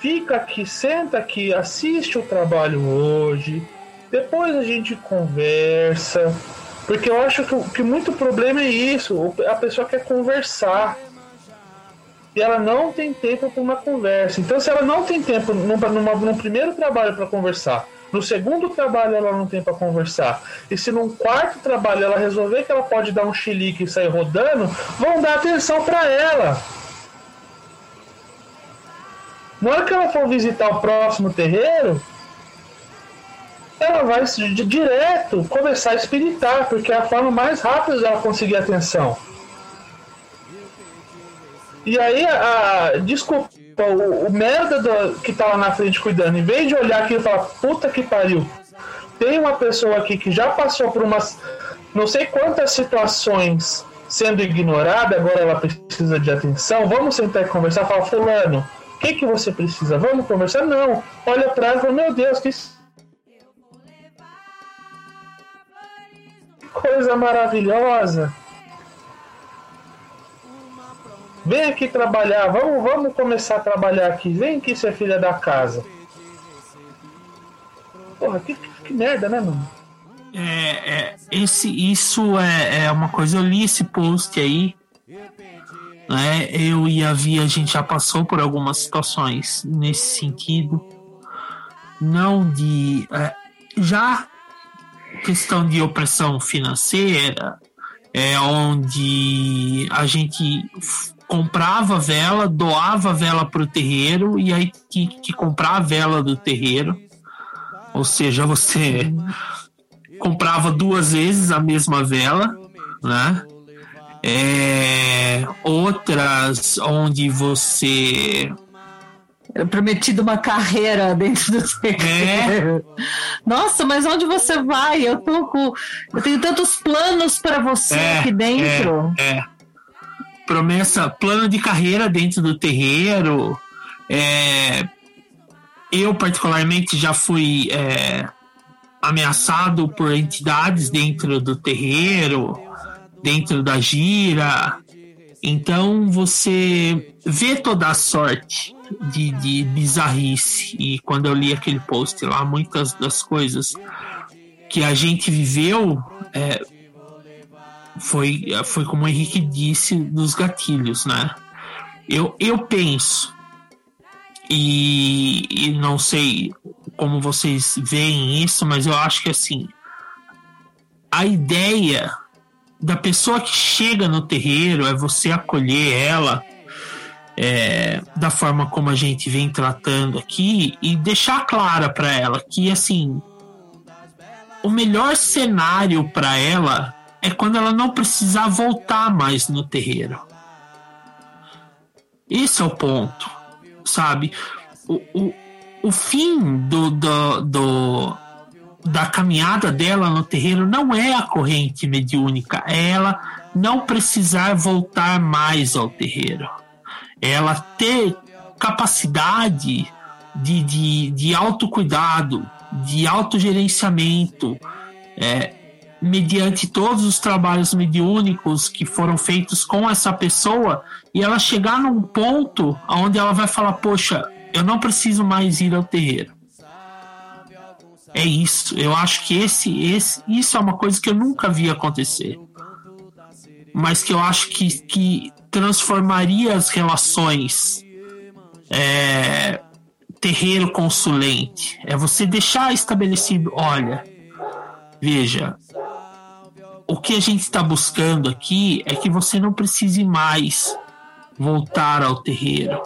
Fica aqui, senta aqui, assiste o trabalho hoje. Depois a gente conversa. Porque eu acho que, que muito problema é isso. A pessoa quer conversar. E ela não tem tempo para uma conversa. Então, se ela não tem tempo numa, num primeiro trabalho para conversar, no segundo trabalho ela não tem para conversar, e se num quarto trabalho ela resolver que ela pode dar um chilique e sair rodando, vão dar atenção para ela. Na hora que ela for visitar o próximo terreiro, ela vai direto começar a espiritar, porque é a forma mais rápida de ela conseguir atenção. E aí, a, a desculpa, o, o merda do, que tá lá na frente cuidando, em vez de olhar aqui e falar, puta que pariu, tem uma pessoa aqui que já passou por umas não sei quantas situações sendo ignorada, agora ela precisa de atenção, vamos sentar e conversar, fala, fulano, o que, que você precisa? Vamos conversar? Não. Olha ela e fala, meu Deus, que coisa maravilhosa. Vem aqui trabalhar, vamos, vamos começar a trabalhar aqui. Vem aqui, ser filha da casa. Porra, que, que, que merda, né, mano?
É, é, esse, isso é, é uma coisa, eu li esse post aí. Né, eu e a Via, a gente já passou por algumas situações nesse sentido. Não de. É, já questão de opressão financeira, é onde a gente comprava vela, doava vela para o terreiro e aí que, que comprar a vela do terreiro. Ou seja, você comprava duas vezes a mesma vela, né? É, outras onde você
era prometido uma carreira dentro do terreiro. É. Nossa, mas onde você vai? Eu tô com. Eu tenho tantos planos para você é, aqui dentro.
É, é, Promessa, plano de carreira dentro do terreiro. É, eu, particularmente, já fui é, ameaçado por entidades dentro do terreiro, dentro da gira. Então você vê toda a sorte de, de bizarrice. E quando eu li aquele post lá, muitas das coisas que a gente viveu é, foi, foi como o Henrique disse dos gatilhos, né? Eu, eu penso, e, e não sei como vocês veem isso, mas eu acho que assim, a ideia da pessoa que chega no terreiro é você acolher ela é, da forma como a gente vem tratando aqui e deixar clara para ela que assim o melhor cenário para ela é quando ela não precisar voltar mais no terreiro. Esse é o ponto, sabe? O, o, o fim do, do, do, da caminhada dela no terreiro não é a corrente mediúnica, é ela não precisar voltar mais ao terreiro ela ter capacidade de, de, de autocuidado, de autogerenciamento, é, mediante todos os trabalhos mediúnicos que foram feitos com essa pessoa, e ela chegar num ponto onde ela vai falar: Poxa, eu não preciso mais ir ao terreiro. É isso. Eu acho que esse, esse, isso é uma coisa que eu nunca vi acontecer. Mas que eu acho que, que transformaria as relações é, terreiro consulente. É você deixar estabelecido, olha, veja, o que a gente está buscando aqui é que você não precise mais voltar ao terreiro,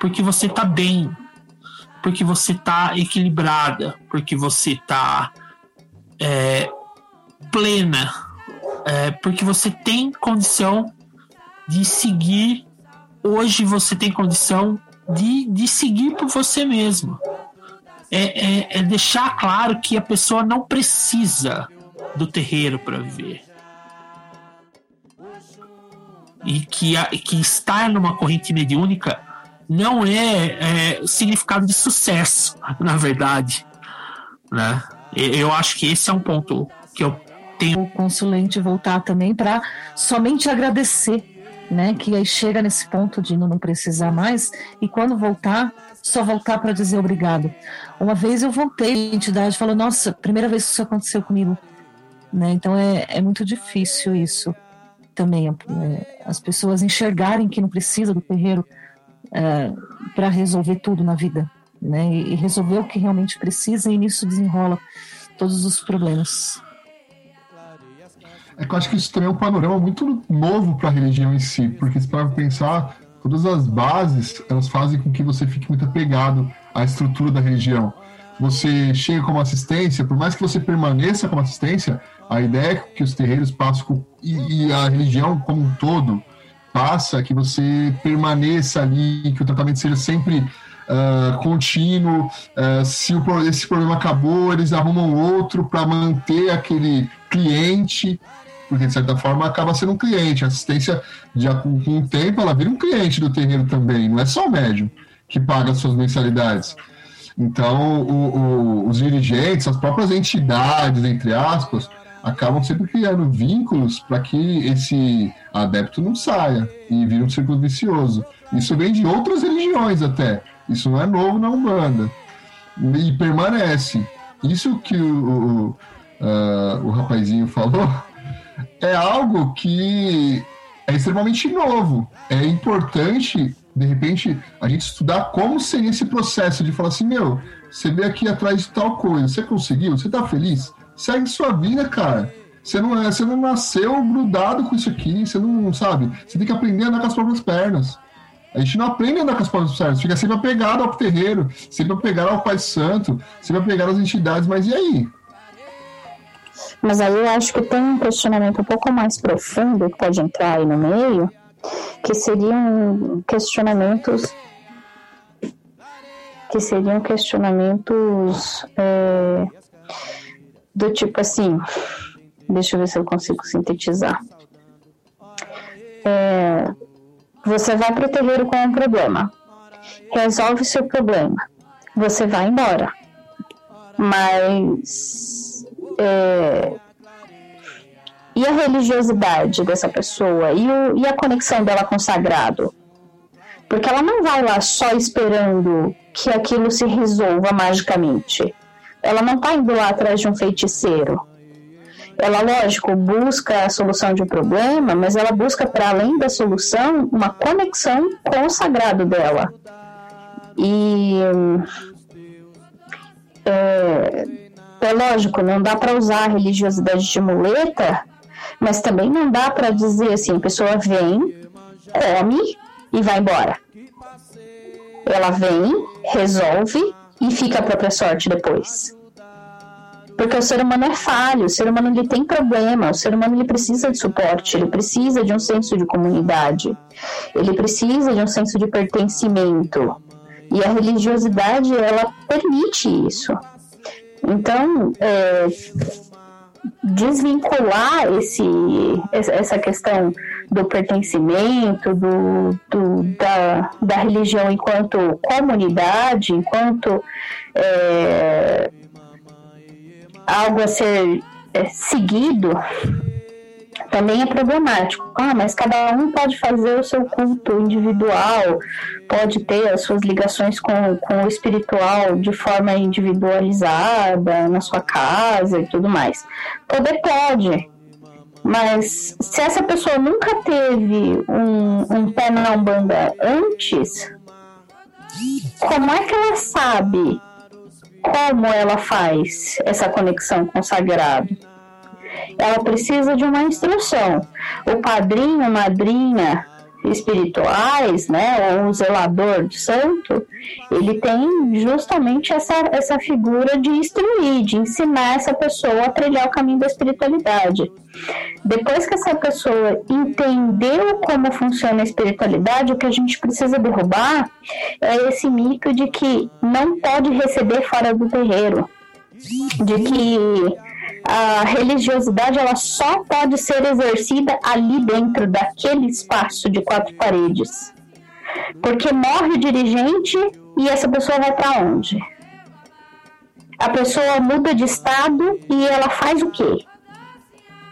porque você está bem, porque você está equilibrada, porque você está é, plena, é, porque você tem condição de seguir. Hoje você tem condição de, de seguir por você mesmo. É, é, é deixar claro que a pessoa não precisa do terreiro para viver. E que, a, que estar numa corrente mediúnica não é, é significado de sucesso, na verdade. Né? Eu acho que esse é um ponto que eu tenho.
O consulente voltar também para somente agradecer né? Que aí chega nesse ponto de não precisar mais e quando voltar, só voltar para dizer obrigado. Uma vez eu voltei, a entidade falou: Nossa, primeira vez que isso aconteceu comigo, né? Então é, é muito difícil isso também, é, as pessoas enxergarem que não precisa do terreiro é, para resolver tudo na vida, né? E, e resolver o que realmente precisa e nisso desenrola todos os problemas
é que eu acho que isso também é um panorama muito novo para a religião em si, porque se para pensar, todas as bases elas fazem com que você fique muito apegado à estrutura da religião. Você chega como assistência, por mais que você permaneça como assistência, a ideia é que os terreiros passam e, e a religião como um todo passa que você permaneça ali, que o tratamento seja sempre uh, contínuo. Uh, se o, esse problema acabou, eles arrumam outro para manter aquele cliente porque de certa forma acaba sendo um cliente. A assistência, já com, com o tempo, ela vira um cliente do terreiro também, não é só o médium que paga as suas mensalidades. Então, o, o, os dirigentes, as próprias entidades, entre aspas, acabam sempre criando vínculos para que esse adepto não saia e vire um círculo vicioso. Isso vem de outras religiões até. Isso não é novo na Umbanda. E permanece. Isso que o, o, uh, o rapazinho falou é algo que é extremamente novo. É importante, de repente, a gente estudar como seria esse processo de falar assim, meu, você veio aqui atrás de tal coisa, você conseguiu, você tá feliz? Segue sua vida, cara. Você não, é, você não nasceu grudado com isso aqui, você não sabe. Você tem que aprender a andar com as próprias pernas. A gente não aprende a andar com as próprias pernas, fica sempre apegado ao terreiro, sempre apegado ao Pai Santo, sempre apegado às entidades, mas e aí?
Mas aí eu acho que tem um questionamento um pouco mais profundo que pode entrar aí no meio, que seriam questionamentos que seriam questionamentos é, do tipo assim, deixa eu ver se eu consigo sintetizar. É, você vai para o terreiro com um problema, resolve seu problema, você vai embora, mas é, e a religiosidade dessa pessoa e, o, e a conexão dela com o sagrado? Porque ela não vai lá só esperando que aquilo se resolva magicamente. Ela não está indo lá atrás de um feiticeiro. Ela, lógico, busca a solução de um problema, mas ela busca, para além da solução, uma conexão com o sagrado dela. E. É, é lógico, não dá para usar a religiosidade de muleta, mas também não dá para dizer assim: a pessoa vem, come e vai embora. Ela vem, resolve e fica a própria sorte depois. Porque o ser humano é falho, o ser humano ele tem problema, o ser humano ele precisa de suporte, ele precisa de um senso de comunidade, ele precisa de um senso de pertencimento. E a religiosidade ela permite isso. Então, é, desvincular esse, essa questão do pertencimento, do, do da, da religião enquanto comunidade, enquanto é, algo a ser é, seguido, também é problemático. Ah, mas cada um pode fazer o seu culto individual, pode ter as suas ligações com, com o espiritual de forma individualizada na sua casa e tudo mais. Poder pode, mas se essa pessoa nunca teve um, um pé na Umbanda antes, como é que ela sabe como ela faz essa conexão com o sagrado? ela precisa de uma instrução. O padrinho, madrinha espirituais, né, ou um zelador de santo, ele tem justamente essa, essa figura de instruir, de ensinar essa pessoa a trilhar o caminho da espiritualidade. Depois que essa pessoa entendeu como funciona a espiritualidade, o que a gente precisa derrubar é esse mito de que não pode receber fora do terreiro, de que a religiosidade ela só pode ser exercida ali dentro daquele espaço de quatro paredes. Porque morre o dirigente e essa pessoa vai para onde? A pessoa muda de estado e ela faz o quê?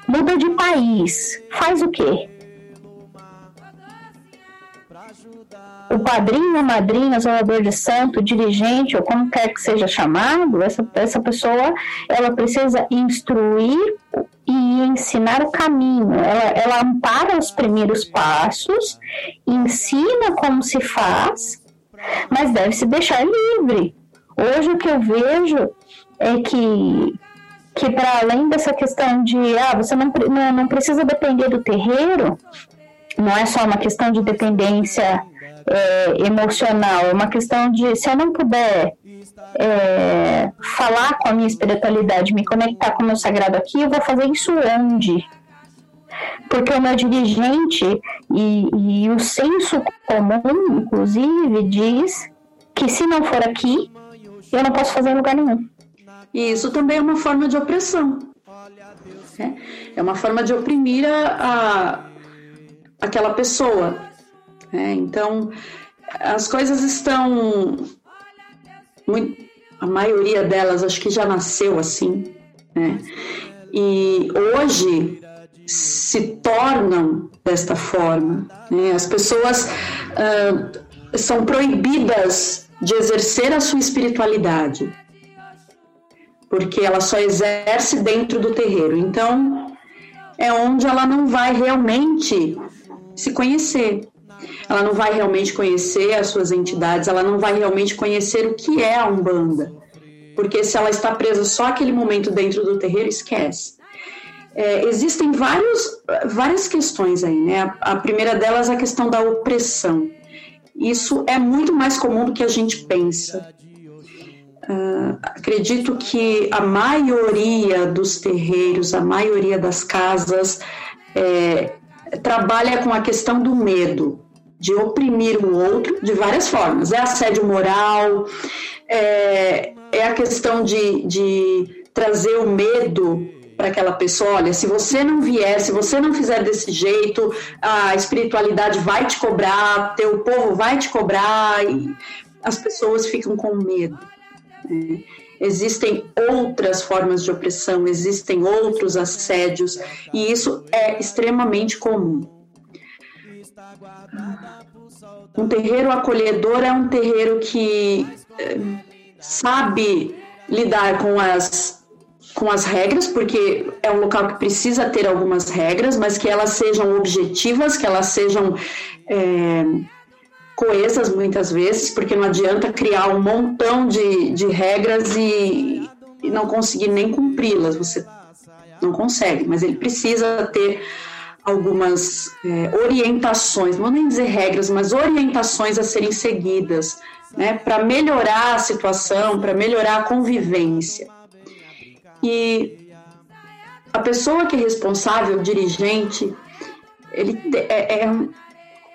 Muda de país, faz o quê? O padrinho, a madrinha, zelador de santo, dirigente, ou como quer que seja chamado, essa, essa pessoa, ela precisa instruir e ensinar o caminho. Ela, ela ampara os primeiros passos, ensina como se faz, mas deve se deixar livre. Hoje o que eu vejo é que que para além dessa questão de ah, você não, não, não precisa depender do terreiro, não é só uma questão de dependência é, emocional, é uma questão de se eu não puder é, falar com a minha espiritualidade, me conectar com o meu sagrado aqui, eu vou fazer isso onde? Porque o meu dirigente e, e o senso comum, inclusive, diz que se não for aqui, eu não posso fazer em lugar nenhum.
E isso também é uma forma de opressão. É, é uma forma de oprimir a, a aquela pessoa. É, então, as coisas estão. Muito, a maioria delas acho que já nasceu assim. Né? E hoje se tornam desta forma. Né? As pessoas uh, são proibidas de exercer a sua espiritualidade, porque ela só exerce dentro do terreiro. Então, é onde ela não vai realmente se conhecer. Ela não vai realmente conhecer as suas entidades, ela não vai realmente conhecer o que é a Umbanda. Porque se ela está presa só aquele momento dentro do terreiro, esquece. É, existem vários, várias questões aí, né? A, a primeira delas é a questão da opressão. Isso é muito mais comum do que a gente pensa. Uh, acredito que a maioria dos terreiros, a maioria das casas, é, trabalha com a questão do medo, de oprimir o outro de várias formas. É assédio moral, é, é a questão de, de trazer o medo para aquela pessoa, olha, se você não vier, se você não fizer desse jeito, a espiritualidade vai te cobrar, teu povo vai te cobrar, e as pessoas ficam com medo. Né? Existem outras formas de opressão, existem outros assédios, e isso é extremamente comum. Um terreiro acolhedor é um terreiro que eh, sabe lidar com as com as regras, porque é um local que precisa ter algumas regras, mas que elas sejam objetivas, que elas sejam é, coesas muitas vezes, porque não adianta criar um montão de, de regras e, e não conseguir nem cumpri-las. Você não consegue, mas ele precisa ter algumas é, orientações, não vou nem dizer regras, mas orientações a serem seguidas, né, para melhorar a situação, para melhorar a convivência. E a pessoa que é responsável, o dirigente, ele é, é, um,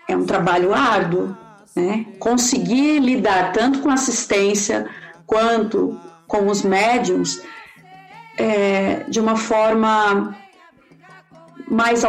é um trabalho árduo, né? Conseguir lidar tanto com assistência quanto com os médiums é, de uma forma mais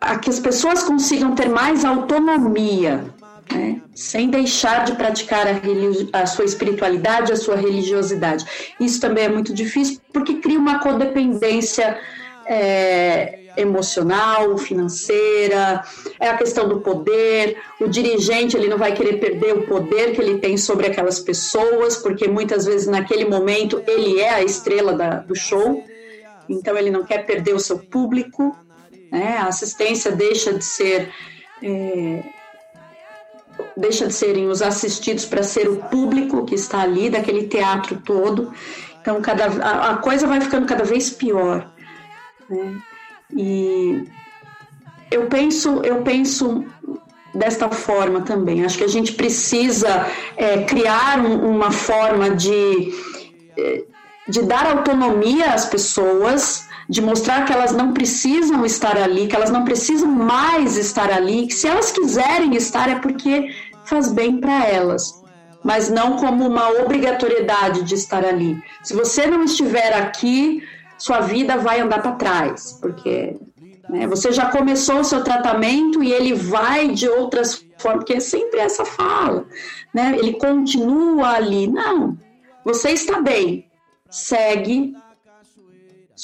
a que as pessoas consigam ter mais autonomia, né? sem deixar de praticar a, a, sua espiritualidade, a sua religiosidade. Isso também é muito difícil porque cria uma codependência é, emocional, financeira, é a questão do poder. O dirigente ele não vai querer perder o poder que ele tem sobre aquelas pessoas, porque muitas vezes naquele momento ele é a estrela da, do show, então ele não quer perder o seu público. Né? A assistência deixa de ser é, deixa de serem os assistidos para ser o público que está ali daquele teatro todo. Então cada a, a coisa vai ficando cada vez pior. Né? E eu penso, eu penso desta forma também. Acho que a gente precisa é, criar um, uma forma de, é, de dar autonomia às pessoas, de mostrar que elas não precisam estar ali, que elas não precisam mais estar ali, que se elas quiserem estar é porque faz bem para elas, mas não como uma obrigatoriedade de estar ali. Se você não estiver aqui, sua vida vai andar para trás, porque né, você já começou o seu tratamento e ele vai de outras formas, porque é sempre essa fala, né? Ele continua ali. Não, você está bem, segue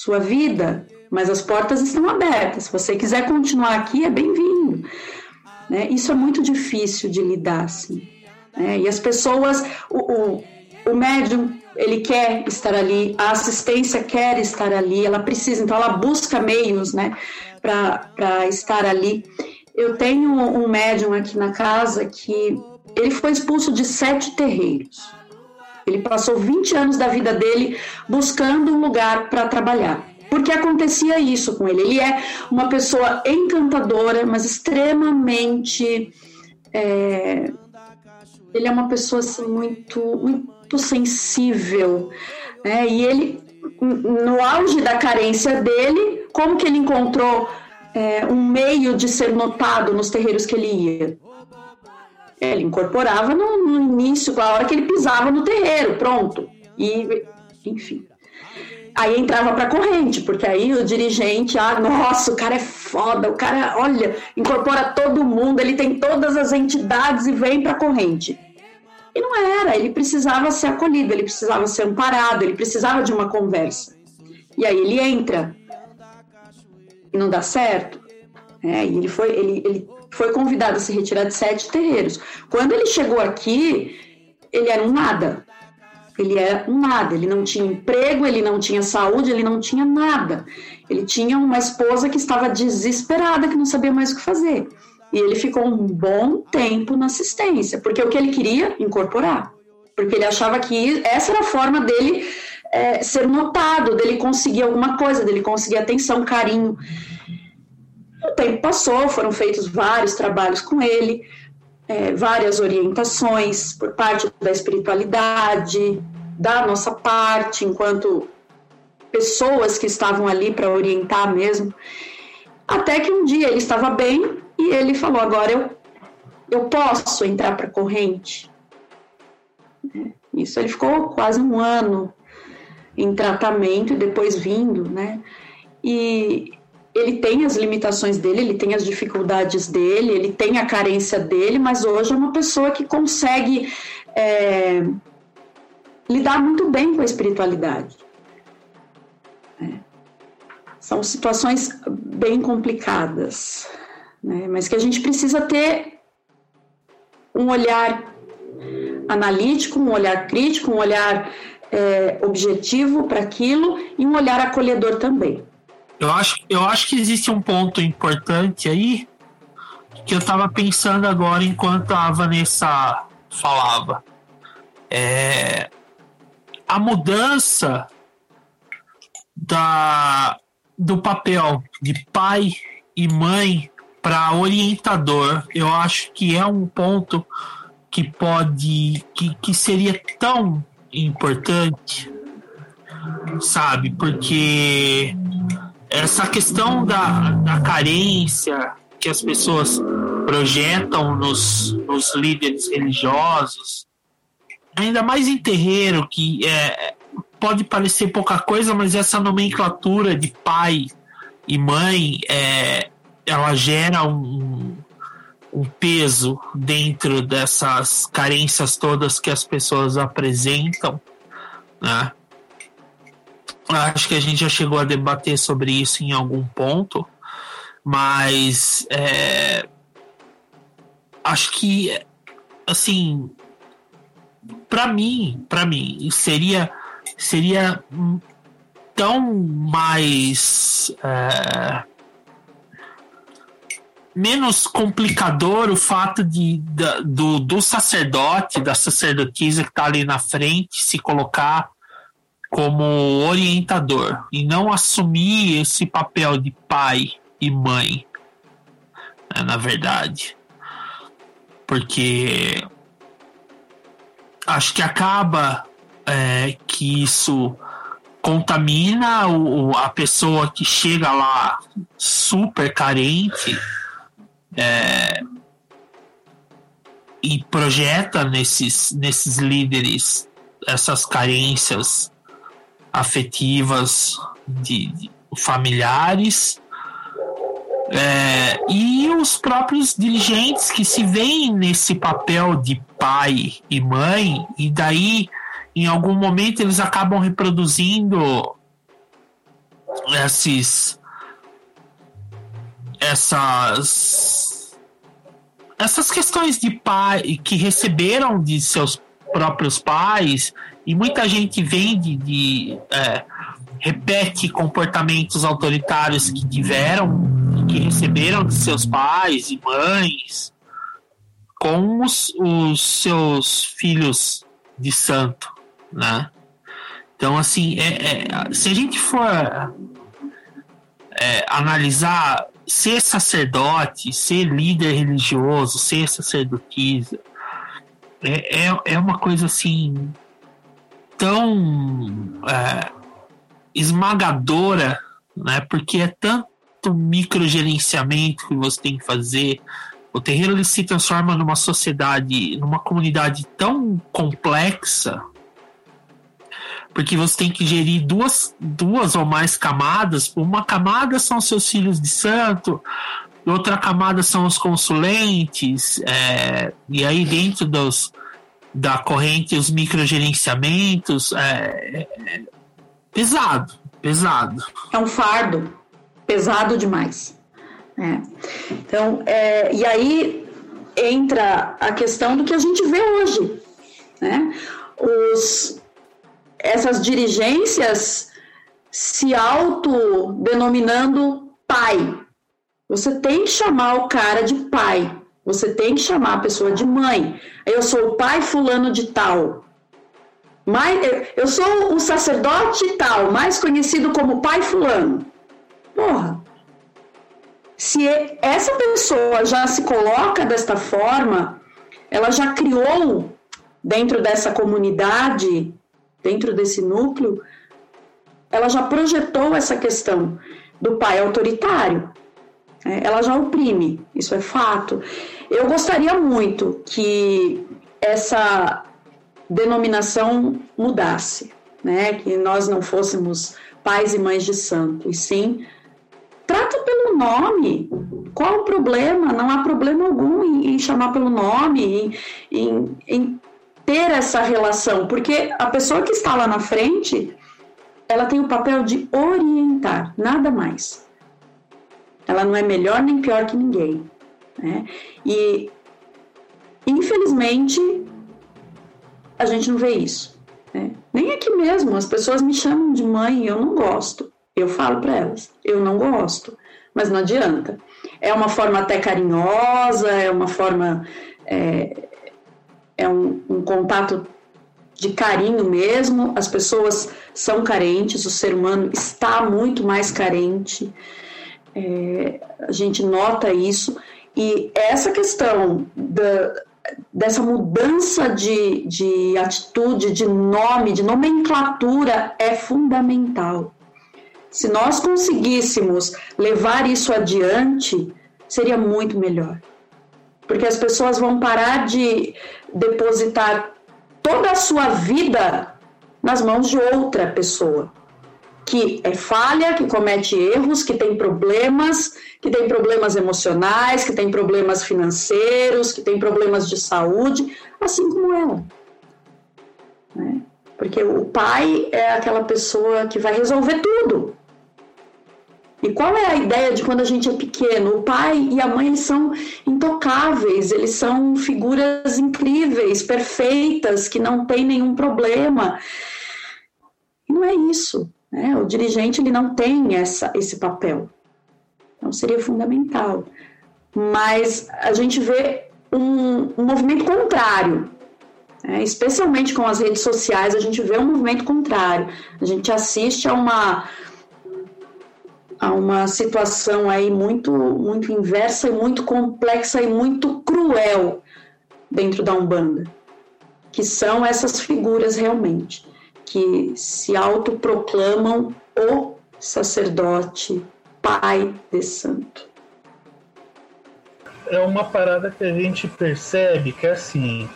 sua vida, mas as portas estão abertas. Se você quiser continuar aqui, é bem-vindo. Né? Isso é muito difícil de lidar, assim. Né? E as pessoas, o, o, o médium ele quer estar ali, a assistência quer estar ali, ela precisa, então ela busca meios, né, para estar ali. Eu tenho um médium aqui na casa que ele foi expulso de sete terreiros. Ele passou 20 anos da vida dele buscando um lugar para trabalhar. Porque acontecia isso com ele. Ele é uma pessoa encantadora, mas extremamente. É... Ele é uma pessoa assim, muito, muito sensível. Né? E ele, no auge da carência dele, como que ele encontrou é, um meio de ser notado nos terreiros que ele ia? Ele incorporava no, no início, a hora que ele pisava no terreiro, pronto. E, enfim. Aí entrava para corrente, porque aí o dirigente, ah, nossa, o cara é foda, o cara, olha, incorpora todo mundo, ele tem todas as entidades e vem para corrente. E não era, ele precisava ser acolhido, ele precisava ser amparado, ele precisava de uma conversa. E aí ele entra e não dá certo. É, e ele foi, ele, ele foi convidado a se retirar de sete terreiros. Quando ele chegou aqui, ele era um nada. Ele era um nada. Ele não tinha emprego, ele não tinha saúde, ele não tinha nada. Ele tinha uma esposa que estava desesperada, que não sabia mais o que fazer. E ele ficou um bom tempo na assistência, porque o que ele queria incorporar. Porque ele achava que essa era a forma dele é, ser notado, dele conseguir alguma coisa, dele conseguir atenção, carinho. O tempo passou, foram feitos vários trabalhos com ele, é, várias orientações por parte da espiritualidade, da nossa parte, enquanto pessoas que estavam ali para orientar mesmo. Até que um dia ele estava bem e ele falou: agora eu, eu posso entrar para a corrente. Isso ele ficou quase um ano em tratamento e depois vindo, né? E ele tem as limitações dele, ele tem as dificuldades dele, ele tem a carência dele, mas hoje é uma pessoa que consegue é, lidar muito bem com a espiritualidade. É. São situações bem complicadas, né? mas que a gente precisa ter um olhar analítico, um olhar crítico, um olhar é, objetivo para aquilo e um olhar acolhedor também.
Eu acho, eu acho que existe um ponto importante aí que eu estava pensando agora enquanto a Vanessa falava. É, a mudança da, do papel de pai e mãe para orientador, eu acho que é um ponto que pode, que, que seria tão importante, sabe? Porque essa questão da, da carência que as pessoas projetam nos, nos líderes religiosos, ainda mais em terreiro, que é, pode parecer pouca coisa, mas essa nomenclatura de pai e mãe, é, ela gera um, um peso dentro dessas carências todas que as pessoas apresentam, né? Acho que a gente já chegou a debater sobre isso em algum ponto, mas é, acho que assim, para mim, para mim seria seria tão mais é, menos complicador o fato de, do, do sacerdote, da sacerdotisa que está ali na frente, se colocar como orientador e não assumir esse papel de pai e mãe, né, na verdade. porque acho que acaba é, que isso contamina o, a pessoa que chega lá super carente é, e projeta nesses, nesses líderes essas carências afetivas de, de familiares é, e os próprios dirigentes que se veem nesse papel de pai e mãe e daí em algum momento eles acabam reproduzindo esses essas essas questões de pai que receberam de seus próprios pais e muita gente vem de, de é, repete comportamentos autoritários que tiveram que receberam de seus pais e mães com os, os seus filhos de santo né? Então, assim, é, é, se a gente for é, analisar ser sacerdote, ser líder religioso, ser sacerdotisa, é, é, é uma coisa assim tão é, esmagadora, né? Porque é tanto microgerenciamento que você tem que fazer. O terreiro ele se transforma numa sociedade, numa comunidade tão complexa porque você tem que gerir duas, duas ou mais camadas. Uma camada são seus filhos de santo, outra camada são os consulentes, é, e aí dentro dos, da corrente os microgerenciamentos, é, é pesado, pesado.
É um fardo, pesado demais. É. Então, é, e aí entra a questão do que a gente vê hoje, né? Os, essas dirigências se autodenominando pai. Você tem que chamar o cara de pai. Você tem que chamar a pessoa de mãe. Eu sou o pai fulano de tal. eu sou o sacerdote tal, mais conhecido como pai fulano. Porra. Se essa pessoa já se coloca desta forma, ela já criou dentro dessa comunidade dentro desse núcleo, ela já projetou essa questão do pai autoritário. Né? Ela já oprime, isso é fato. Eu gostaria muito que essa denominação mudasse, né? que nós não fôssemos pais e mães de santo, e sim trata pelo nome. Qual o problema? Não há problema algum em, em chamar pelo nome, em, em, em ter essa relação, porque a pessoa que está lá na frente, ela tem o papel de orientar, nada mais. Ela não é melhor nem pior que ninguém. Né? E, infelizmente, a gente não vê isso. Né? Nem aqui mesmo, as pessoas me chamam de mãe e eu não gosto. Eu falo para elas, eu não gosto, mas não adianta. É uma forma até carinhosa, é uma forma é, é um, um contato de carinho mesmo, as pessoas são carentes, o ser humano está muito mais carente, é, a gente nota isso, e essa questão da, dessa mudança de, de atitude, de nome, de nomenclatura é fundamental. Se nós conseguíssemos levar isso adiante, seria muito melhor. Porque as pessoas vão parar de depositar toda a sua vida nas mãos de outra pessoa que é falha, que comete erros, que tem problemas, que tem problemas emocionais, que tem problemas financeiros, que tem problemas de saúde, assim como ela. Né? Porque o pai é aquela pessoa que vai resolver tudo. E qual é a ideia de quando a gente é pequeno? O pai e a mãe são intocáveis, eles são figuras incríveis, perfeitas, que não tem nenhum problema. E não é isso. Né? O dirigente ele não tem essa, esse papel. Então seria fundamental. Mas a gente vê um, um movimento contrário. Né? Especialmente com as redes sociais, a gente vê um movimento contrário. A gente assiste a uma a uma situação aí muito, muito inversa e muito complexa e muito cruel dentro da Umbanda, que são essas figuras realmente, que se autoproclamam o sacerdote, pai de santo.
É uma parada que a gente percebe que assim,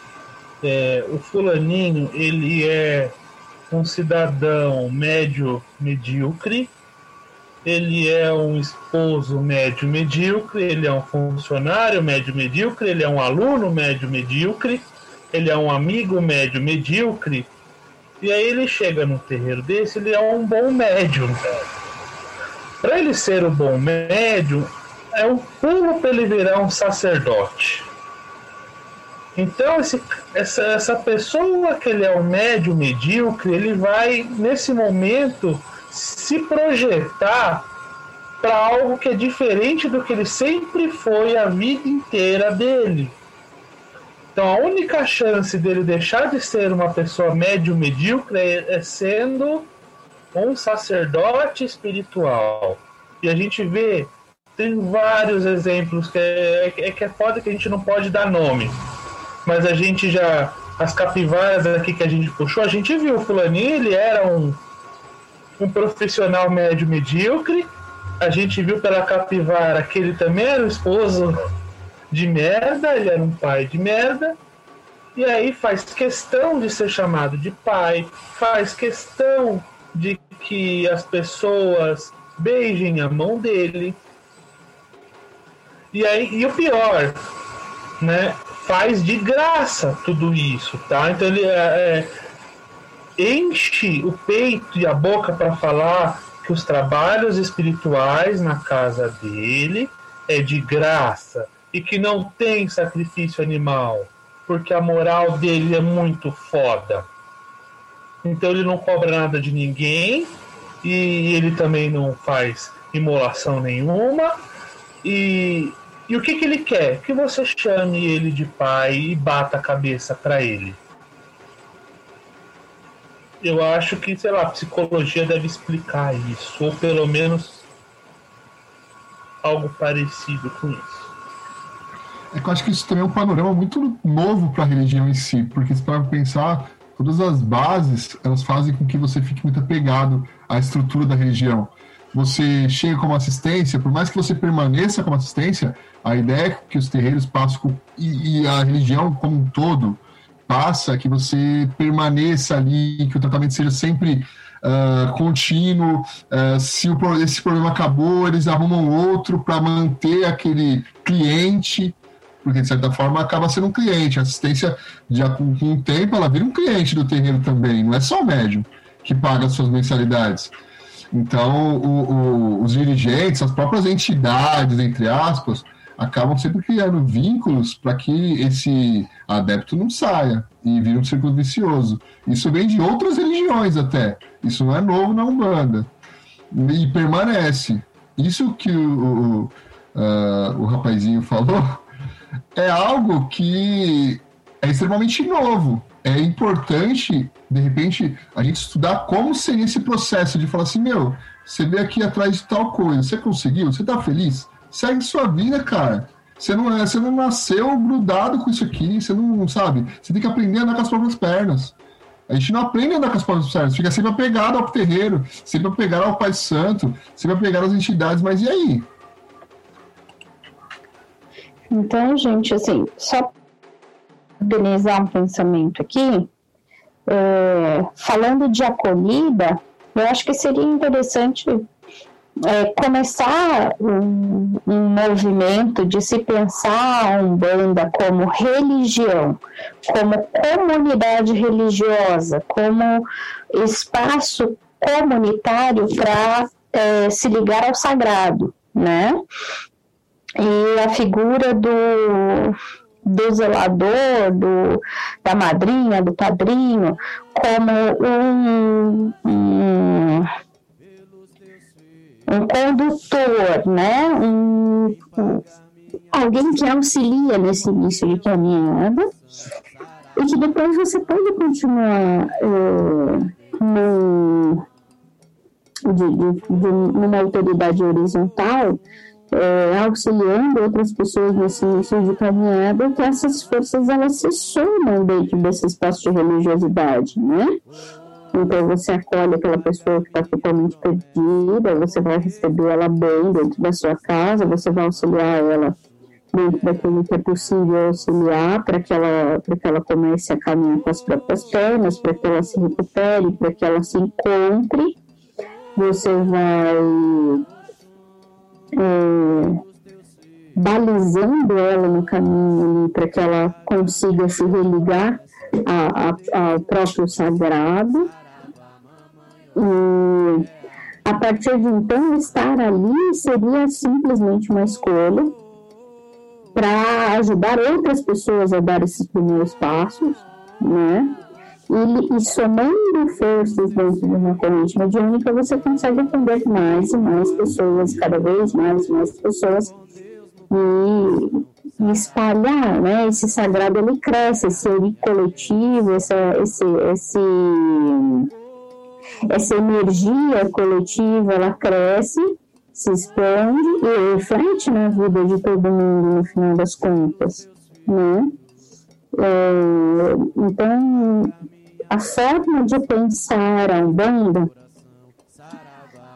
é, o fulaninho ele é um cidadão médio medíocre, ele é um esposo médio medíocre, ele é um funcionário médio medíocre, ele é um aluno médio medíocre, ele é um amigo médio medíocre, e aí ele chega num terreiro desse, ele é um bom médium. Para ele ser um bom médium, é um pulo para ele virar um sacerdote. Então, esse, essa, essa pessoa que ele é um médio medíocre, ele vai, nesse momento, se projetar para algo que é diferente do que ele sempre foi a vida inteira dele. Então, a única chance dele deixar de ser uma pessoa médio medíocre é, é sendo um sacerdote espiritual. E a gente vê, tem vários exemplos que é, é, que é foda que a gente não pode dar nome mas a gente já. As capivaras aqui que a gente puxou, a gente viu. O Fulaninho, ele era um, um profissional médio medíocre. A gente viu pela capivara que ele também era um esposo de merda, ele era um pai de merda. E aí faz questão de ser chamado de pai, faz questão de que as pessoas beijem a mão dele. E aí, e o pior, né? faz de graça tudo isso, tá? Então ele é, é, enche o peito e a boca para falar que os trabalhos espirituais na casa dele é de graça e que não tem sacrifício animal, porque a moral dele é muito foda. Então ele não cobra nada de ninguém e ele também não faz imolação nenhuma e e o que, que ele quer? Que você chame ele de pai e bata a cabeça para ele. Eu acho que, sei lá, a psicologia deve explicar isso, ou pelo menos algo parecido com isso.
É que eu acho que isso também é um panorama muito novo para a religião em si, porque se para pensar, todas as bases elas fazem com que você fique muito apegado à estrutura da religião você chega como assistência, por mais que você permaneça como assistência, a ideia é que os terreiros passam e, e, a religião como um todo passa que você permaneça ali, que o tratamento seja sempre uh, contínuo. Uh, se o, esse problema acabou, eles arrumam outro para manter aquele cliente, porque de certa forma acaba sendo um cliente. A assistência, já com, com o tempo, ela vira um cliente do terreiro também, não é só o médium que paga as suas mensalidades. Então, o, o, os dirigentes, as próprias entidades, entre aspas, acabam sempre criando vínculos para que esse adepto não saia e vire um círculo vicioso. Isso vem de outras religiões até. Isso não é novo na Umbanda. E permanece. Isso que o, o, uh, o rapazinho falou é algo que é extremamente novo é importante, de repente, a gente estudar como seria esse processo de falar assim, meu, você veio aqui atrás de tal coisa, você conseguiu, você tá feliz? Segue sua vida, cara. Você não, é, você não nasceu grudado com isso aqui, você não sabe. Você tem que aprender a andar com as próprias pernas. A gente não aprende a andar com as próprias pernas, fica sempre apegado ao terreiro, sempre apegado ao Pai Santo, sempre apegado às entidades, mas e aí?
Então, gente, assim, só organizar um pensamento aqui, é, falando de acolhida, eu acho que seria interessante é, começar um, um, movimento de se pensar a Umbanda como religião, como comunidade religiosa, como espaço comunitário para é, se ligar ao sagrado, né? E a figura do do zelador, do, da madrinha, do padrinho, como um, um, um condutor, né? Um, um, alguém que auxilia nesse início de caminhada e que depois você pode continuar é, no, de, de, de, numa autoridade horizontal é, auxiliando outras pessoas nesse início de caminhada, que essas forças elas se somam dentro desse espaço de religiosidade, né? Então você acolhe aquela pessoa que está totalmente perdida, você vai receber ela bem dentro da sua casa, você vai auxiliar ela dentro daquilo que é possível auxiliar para que ela para que ela comece a caminhar com as próprias pernas, para que ela se recupere, para que ela se encontre. Você vai é, balizando ela no caminho para que ela consiga se religar a, a, ao próprio sagrado. E a partir de então, estar ali seria simplesmente uma escolha para ajudar outras pessoas a dar esses primeiros passos, né? E, e somando forças dentro de uma corrente mediúnica, você consegue atender mais e mais pessoas, cada vez mais e mais pessoas, e, e espalhar, né? Esse sagrado ele cresce, esse coletivo, essa, esse, esse, essa energia coletiva, ela cresce se expande e reflete na vida de todo mundo no final das contas, né? É, então, a forma de pensar a Umbanda,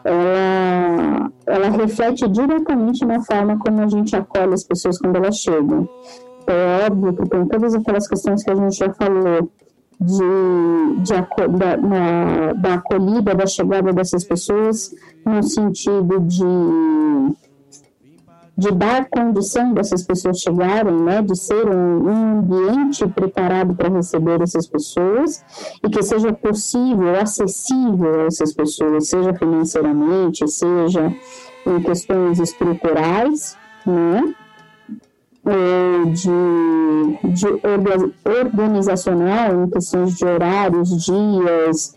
ela, ela reflete diretamente na forma como a gente acolhe as pessoas quando elas chegam. É óbvio que tem todas aquelas questões que a gente já falou, de, de da, na, da acolhida, da chegada dessas pessoas, no sentido de, de dar condição dessas pessoas chegarem, né, de ser um, um ambiente preparado para receber essas pessoas e que seja possível, acessível a essas pessoas, seja financeiramente, seja em questões estruturais, né? de, de organizacional em questões de horários, dias,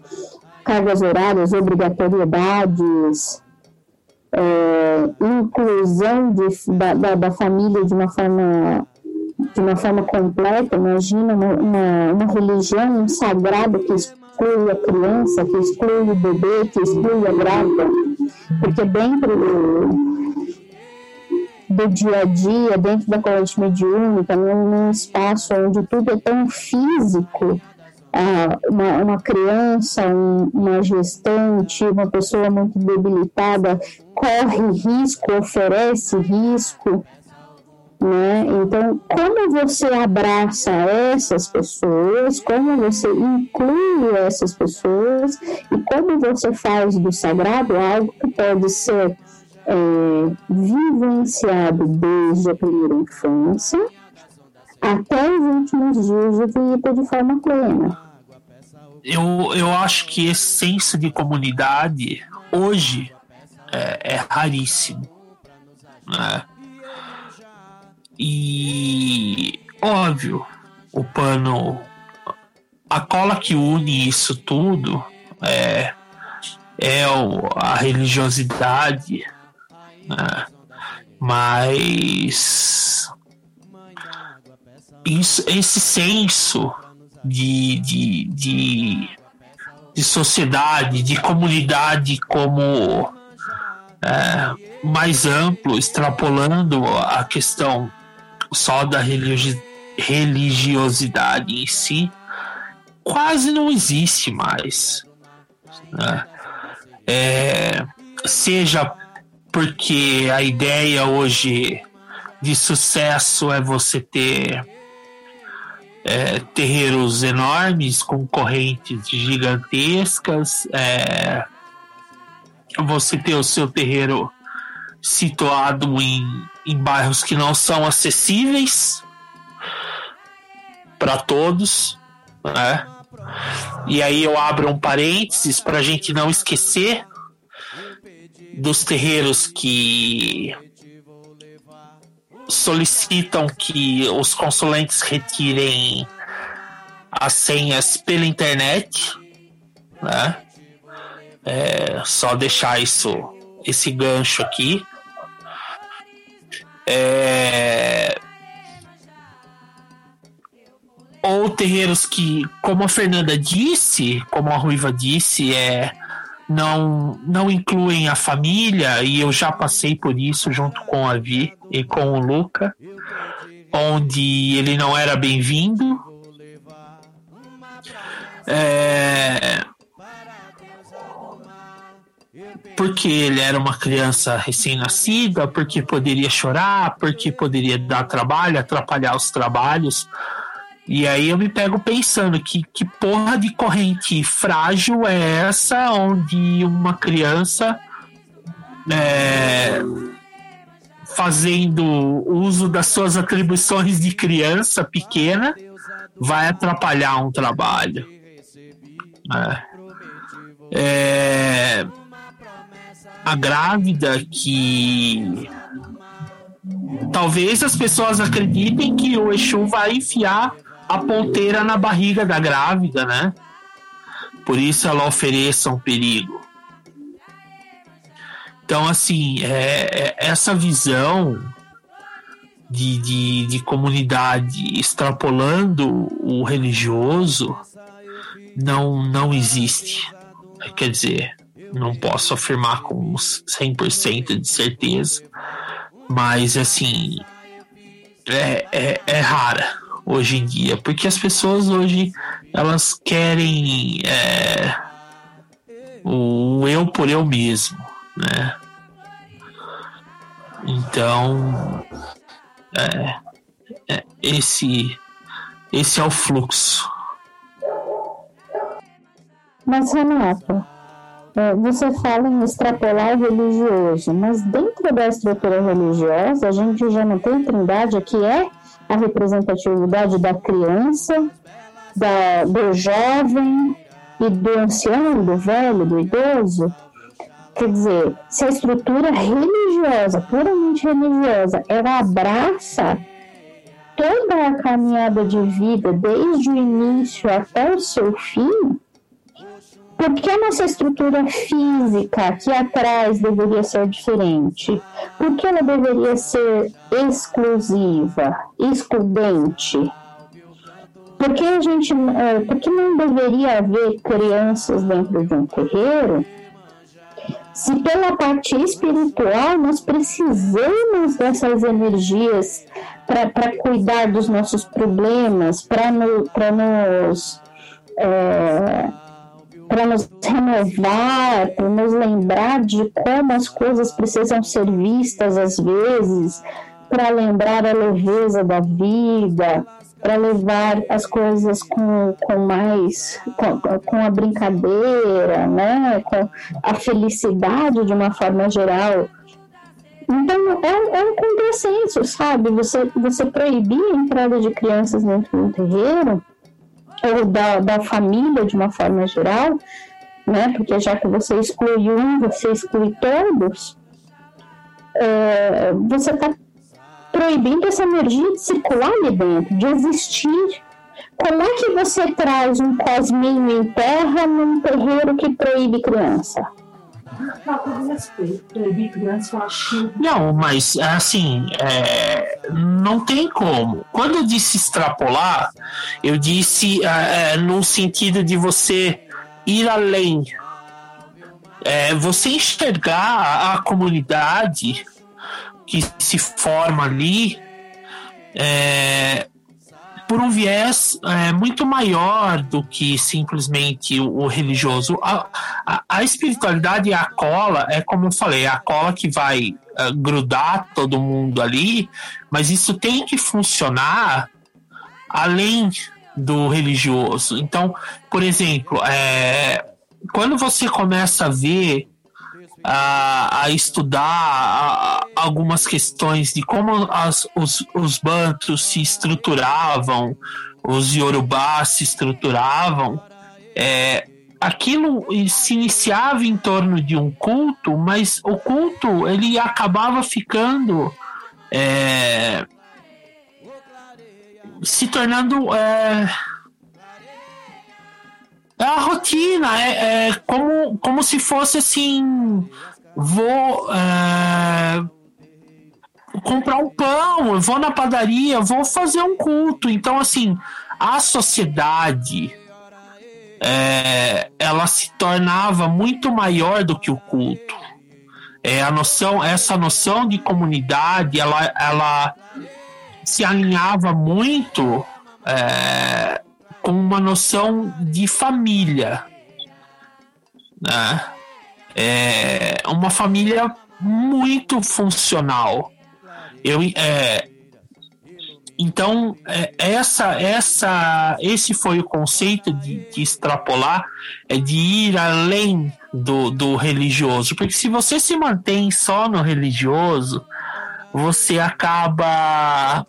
cargas horárias, obrigatoriedades, é, inclusão de, da, da, da, família de uma forma de uma forma completa. Imagina uma, uma, uma religião sagrada que exclui a criança, que exclui o bebê, que exclui a grávida, porque dentro do dia a dia, dentro da corrente mediúnica, num, espaço onde tudo é tão físico, uma, uma, criança, um, uma gestante, uma pessoa muito debilitada corre risco, oferece risco, né? Então, como você abraça essas pessoas, como você inclui essas pessoas e como você faz do sagrado algo que pode ser é, vivenciado desde a primeira infância até os últimos dias de vida de forma plena.
Eu, eu acho que esse senso de comunidade hoje é, é raríssimo. Né? E óbvio, o pano, a cola que une isso tudo é, é a religiosidade, né? Mas esse senso de, de, de, de, sociedade, de comunidade como é, mais amplo, extrapolando a questão só da religi religiosidade em si, quase não existe mais. Né? É, seja porque a ideia hoje de sucesso é você ter é, terreiros enormes com correntes gigantescas, é, você ter o seu terreiro situado em, em bairros que não são acessíveis para todos, né? E aí eu abro um parênteses para a gente não esquecer dos terreiros que solicitam que os consulentes retirem as senhas pela internet, né? É, só deixar isso, esse gancho aqui. É, ou terreiros que, como a Fernanda disse, como a Ruiva disse, é não, não incluem a família, e eu já passei por isso junto com a Vi e com o Luca, onde ele não era bem-vindo. É, porque ele era uma criança recém-nascida, porque poderia chorar, porque poderia dar trabalho, atrapalhar os trabalhos. E aí eu me pego pensando que, que porra de corrente frágil é essa onde uma criança é, fazendo uso das suas atribuições de criança pequena vai atrapalhar um trabalho. É. É, a grávida que talvez as pessoas acreditem que o Exu vai enfiar a ponteira na barriga da grávida, né? Por isso ela ofereça um perigo. Então, assim, é, é essa visão de, de, de comunidade extrapolando o religioso não, não existe. Quer dizer, não posso afirmar com 100% de certeza, mas assim, é, é, é rara hoje em dia, porque as pessoas hoje elas querem é, o eu por eu mesmo, né? Então, é, é, esse esse é o fluxo.
Mas Renato, é, você fala em extrapolar religioso, mas dentro da estrutura religiosa a gente já não tem trindade que é a representatividade da criança, da, do jovem e do ancião, do velho, do idoso. Quer dizer, se a estrutura religiosa, puramente religiosa, ela abraça toda a caminhada de vida, desde o início até o seu fim, por que a nossa estrutura física aqui atrás deveria ser diferente? Por que ela deveria ser exclusiva, excludente? Por que a gente, é, por que não deveria haver crianças dentro de um terreiro? Se pela parte espiritual nós precisamos dessas energias para cuidar dos nossos problemas, para no, nos é, para nos renovar, para nos lembrar de como as coisas precisam ser vistas às vezes, para lembrar a leveza da vida, para levar as coisas com, com mais com, com a brincadeira, né? com a felicidade de uma forma geral. Então é, é um contrassenso, sabe? Você, você proibir a entrada de crianças dentro do terreiro ou da, da família de uma forma geral, né? Porque já que você exclui um, você exclui todos, é, você está proibindo essa energia de circular ali dentro, de existir. Como é que você traz um cosminho em terra num terreiro que proíbe criança?
Não, mas assim, é, não tem como. Quando eu disse extrapolar, eu disse é, é no sentido de você ir além. É, você enxergar a comunidade que se forma ali é, por um viés é, muito maior do que simplesmente o, o religioso. A, a, a, espiritualidade e a cola, é como eu falei, a cola que vai uh, grudar todo mundo ali, mas isso tem que funcionar além do religioso. Então, por exemplo, é, quando você começa a ver a, a estudar a, algumas questões de como as, os, os bantos se estruturavam, os yorubás se estruturavam, é, aquilo se iniciava em torno de um culto, mas o culto ele acabava ficando é, se tornando é, é a rotina, é, é, como, como se fosse assim: vou é, comprar um pão, vou na padaria, vou fazer um culto. Então, assim, a sociedade é, ela se tornava muito maior do que o culto. É, a noção, essa noção de comunidade, ela, ela se alinhava muito é, uma noção de família, né? É uma família muito funcional. Eu, é, então é, essa, essa, esse foi o conceito de, de extrapolar, é de ir além do, do religioso, porque se você se mantém só no religioso, você acaba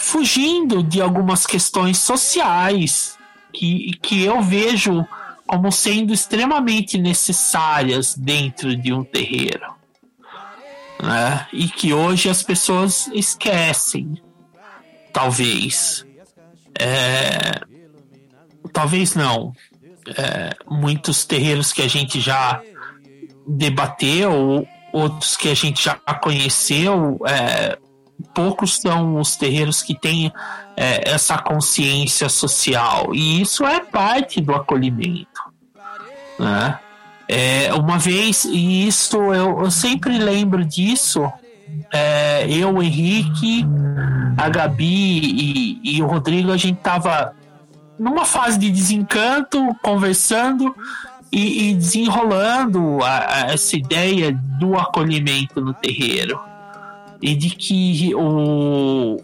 fugindo de algumas questões sociais que, que eu vejo como sendo extremamente necessárias dentro de um terreiro. Né? E que hoje as pessoas esquecem, talvez. É, talvez não. É, muitos terreiros que a gente já debateu, outros que a gente já conheceu, é, poucos são os terreiros que têm é, essa consciência social e isso é parte do acolhimento, né? É, uma vez e isso eu, eu sempre lembro disso. É, eu, o Henrique, a Gabi e, e o Rodrigo, a gente tava numa fase de desencanto, conversando e, e desenrolando a, a essa ideia do acolhimento no terreiro e de que o,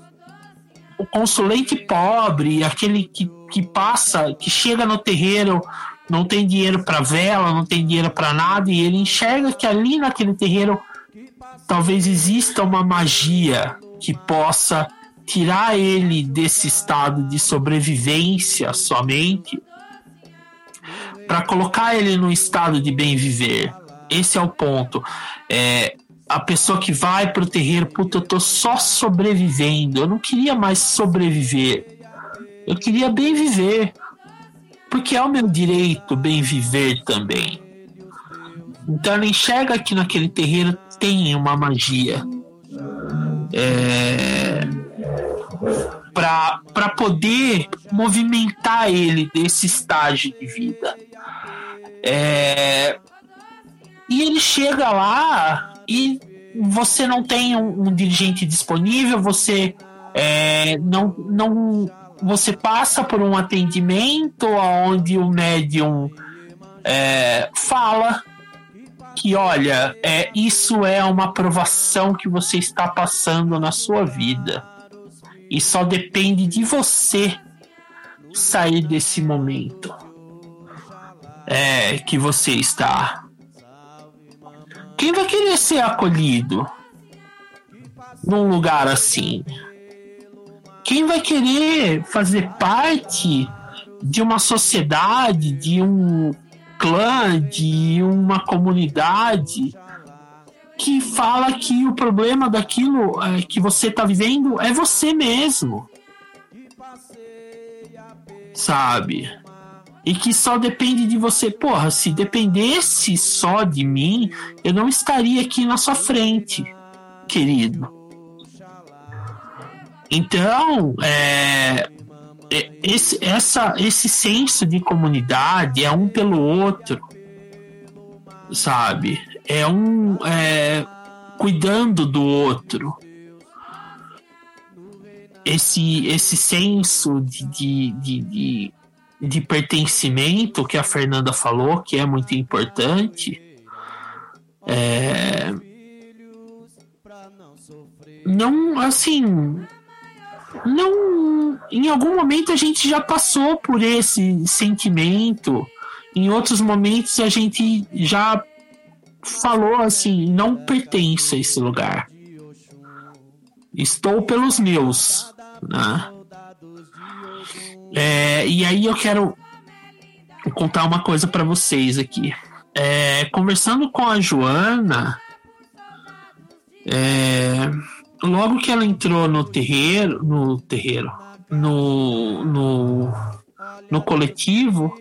o consulente pobre, aquele que, que passa, que chega no terreiro, não tem dinheiro para vela, não tem dinheiro para nada, e ele enxerga que ali naquele terreiro talvez exista uma magia que possa tirar ele desse estado de sobrevivência somente para colocar ele no estado de bem viver. Esse é o ponto. É, a pessoa que vai pro terreiro, puta, eu tô só sobrevivendo. Eu não queria mais sobreviver. Eu queria bem viver. Porque é o meu direito bem viver também. Então ela enxerga que naquele terreiro tem uma magia. É... Para poder movimentar ele desse estágio de vida. É... E ele chega lá e você não tem um, um dirigente disponível, você é, não, não você passa por um atendimento onde o médium é, fala que olha, é, isso é uma aprovação que você está passando na sua vida. E só depende de você sair desse momento é, que você está. Quem vai querer ser acolhido num lugar assim? Quem vai querer fazer parte de uma sociedade, de um clã, de uma comunidade que fala que o problema daquilo é, que você está vivendo é você mesmo? Sabe? E que só depende de você. Porra, se dependesse só de mim, eu não estaria aqui na sua frente, querido. Então, é, é, esse, essa, esse senso de comunidade é um pelo outro, sabe? É um é, cuidando do outro. Esse, esse senso de, de, de, de de pertencimento que a Fernanda falou, que é muito importante. É... Não, assim. Não. Em algum momento a gente já passou por esse sentimento. Em outros momentos a gente já falou assim: não pertence a esse lugar. Estou pelos meus. Né? É, e aí eu quero contar uma coisa para vocês aqui. É, conversando com a Joana, é, logo que ela entrou no terreiro, no terreiro, no, no, no coletivo,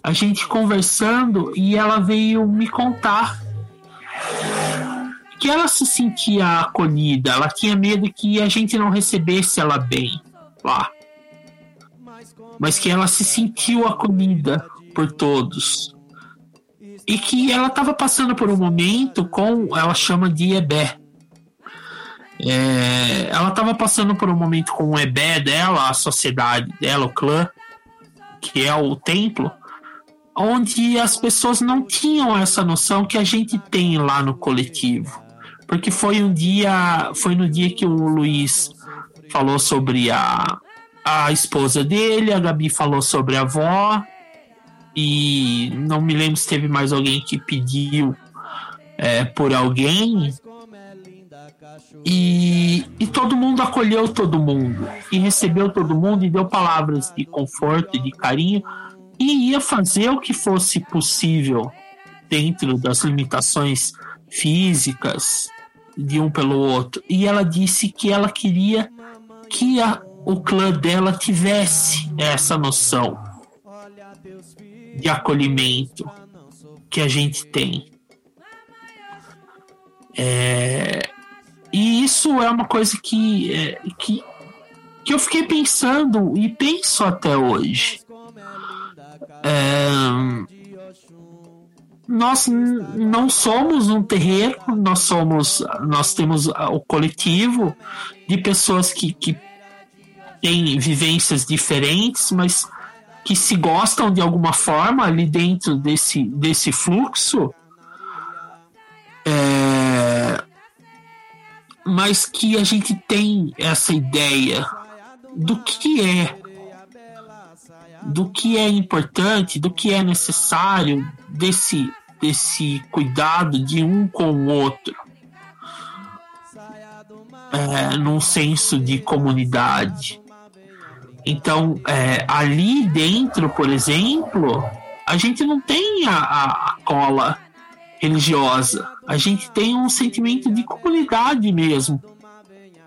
a gente conversando e ela veio me contar que ela se sentia acolhida, ela tinha medo que a gente não recebesse ela bem lá. Mas que ela se sentiu acolhida por todos. E que ela estava passando por um momento com, ela chama de Ebé. É, ela estava passando por um momento com o Ebé dela, a sociedade dela, o clã, que é o templo, onde as pessoas não tinham essa noção que a gente tem lá no coletivo. Porque foi um dia, foi no dia que o Luiz falou sobre a, a esposa dele, a Gabi falou sobre a avó, e não me lembro se teve mais alguém que pediu é, por alguém. E, e todo mundo acolheu todo mundo, e recebeu todo mundo, e deu palavras de conforto e de carinho, e ia fazer o que fosse possível dentro das limitações físicas de um pelo outro. E ela disse que ela queria que a, o clã dela tivesse essa noção de acolhimento que a gente tem. É, e isso é uma coisa que, é, que, que eu fiquei pensando e penso até hoje. É, nós não somos um terreiro, nós somos, nós temos o coletivo de pessoas que, que têm vivências diferentes, mas que se gostam de alguma forma ali dentro desse, desse fluxo, é, mas que a gente tem essa ideia do que é, do que é importante, do que é necessário desse, desse cuidado de um com o outro. É, num senso de comunidade. Então, é, ali dentro, por exemplo, a gente não tem a, a, cola religiosa. A gente tem um sentimento de comunidade mesmo,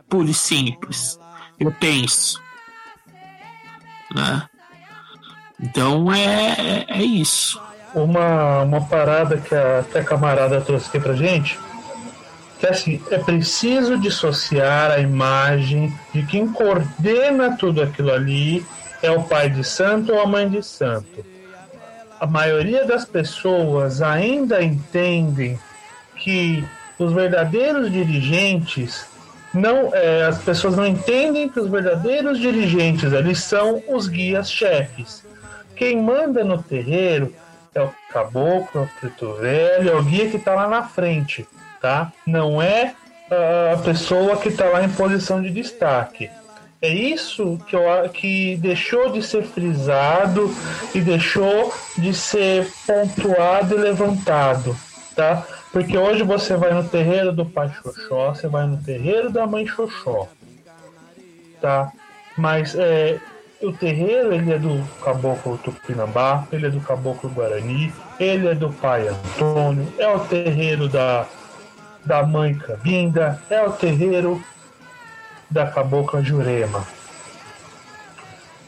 puro e simples. Eu penso. Né? Então é, é isso.
Uma, uma parada que a, que a camarada trouxe aqui pra gente que assim, é preciso dissociar a imagem de quem coordena tudo aquilo ali é o pai de santo ou a mãe de santo. A maioria das pessoas ainda entendem que os verdadeiros dirigentes não, é, as pessoas não entendem que os verdadeiros dirigentes ali são os guias chefes. Quem manda no terreiro é o caboclo, é o preto velho, é o guia que está lá na frente tá? Não é a pessoa que está lá em posição de destaque. É isso que, eu, que deixou de ser frisado e deixou de ser pontuado e levantado, tá? Porque hoje você vai no terreiro do pai Xoxó, você vai no terreiro da mãe Xoxó, tá? Mas é, o terreiro ele é do caboclo Tupinambá, ele é do caboclo Guarani, ele é do pai Antônio, é o terreiro da da mãe Cabinda, é o terreiro da cabocla Jurema.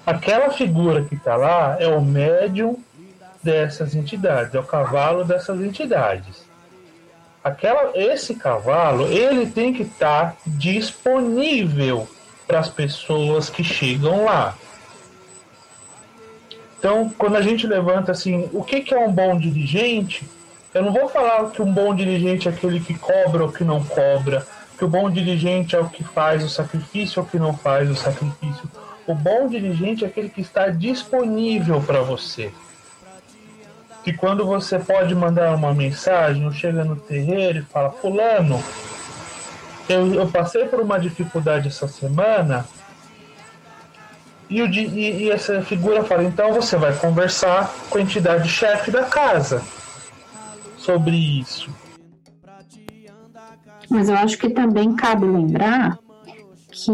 Aquela figura que está lá é o médium dessas entidades, é o cavalo dessas entidades. Aquela, esse cavalo ele tem que estar tá disponível para as pessoas que chegam lá. Então, quando a gente levanta assim, o que, que é um bom dirigente? Eu não vou falar que um bom dirigente é aquele que cobra ou que não cobra, que o bom dirigente é o que faz o sacrifício ou que não faz o sacrifício. O bom dirigente é aquele que está disponível para você. Que quando você pode mandar uma mensagem, ou chega no terreiro e fala: Fulano, eu, eu passei por uma dificuldade essa semana. E, o, e, e essa figura fala: então você vai conversar com a entidade chefe da casa sobre isso.
Mas eu acho que também cabe lembrar que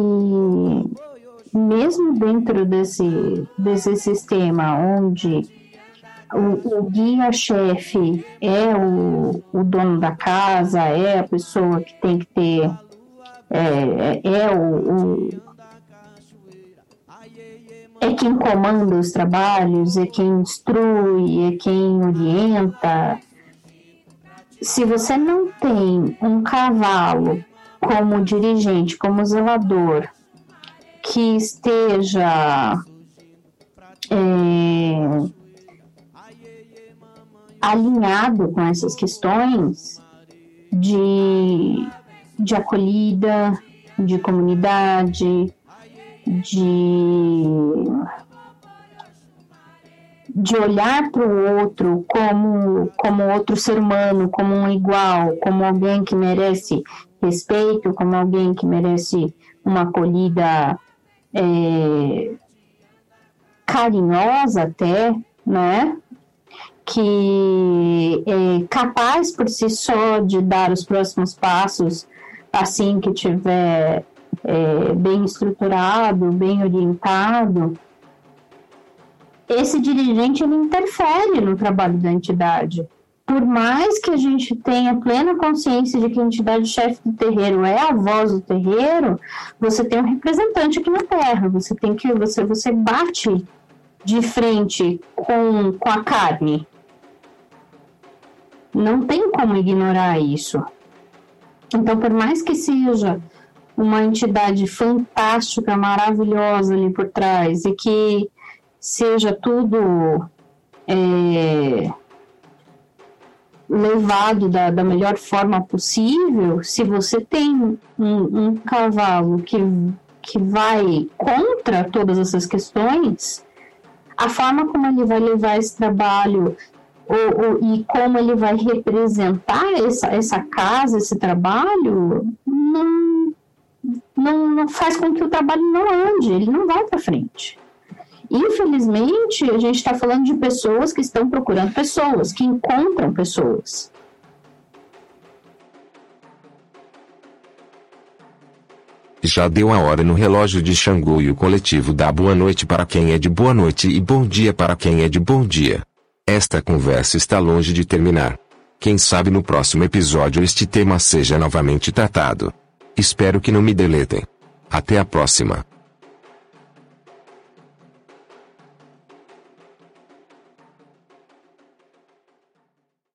mesmo dentro desse, desse sistema onde o, o guia-chefe é o, o dono da casa, é a pessoa que tem que ter, é, é, é o, o é quem comanda os trabalhos, é quem instrui, é quem orienta, se você não tem um cavalo como dirigente, como zelador, que esteja é, alinhado com essas questões de, de acolhida, de comunidade, de, de olhar para o outro como, como outro ser humano, como um igual, como alguém que merece respeito, como alguém que merece uma acolhida é, carinhosa até, né? Que é capaz por si só de dar os próximos passos assim que tiver é, bem estruturado, bem orientado, esse dirigente ele interfere no trabalho da entidade. Por mais que a gente tenha plena consciência de que a entidade chefe do terreiro é a voz do terreiro, você tem um representante aqui na Terra. Você tem que você você bate de frente com, com a carne. Não tem como ignorar isso. Então, por mais que seja uma entidade fantástica, maravilhosa ali por trás e que seja tudo é, levado da, da, melhor forma possível, se você tem um, um, cavalo que, que vai contra todas essas questões, a forma como ele vai levar esse trabalho ou, ou, e como ele vai representar essa, essa casa, esse trabalho, não, não, não faz com que o trabalho não ande, ele não vai para frente. Infelizmente, a gente está falando de pessoas que estão procurando pessoas, que encontram pessoas.
Já deu a hora no relógio de Xangô e o coletivo dá boa noite para quem é de boa noite e bom dia para quem é de bom dia. Esta conversa está longe de terminar. Quem sabe no próximo episódio este tema seja novamente tratado. Espero que não me deletem. Até a próxima.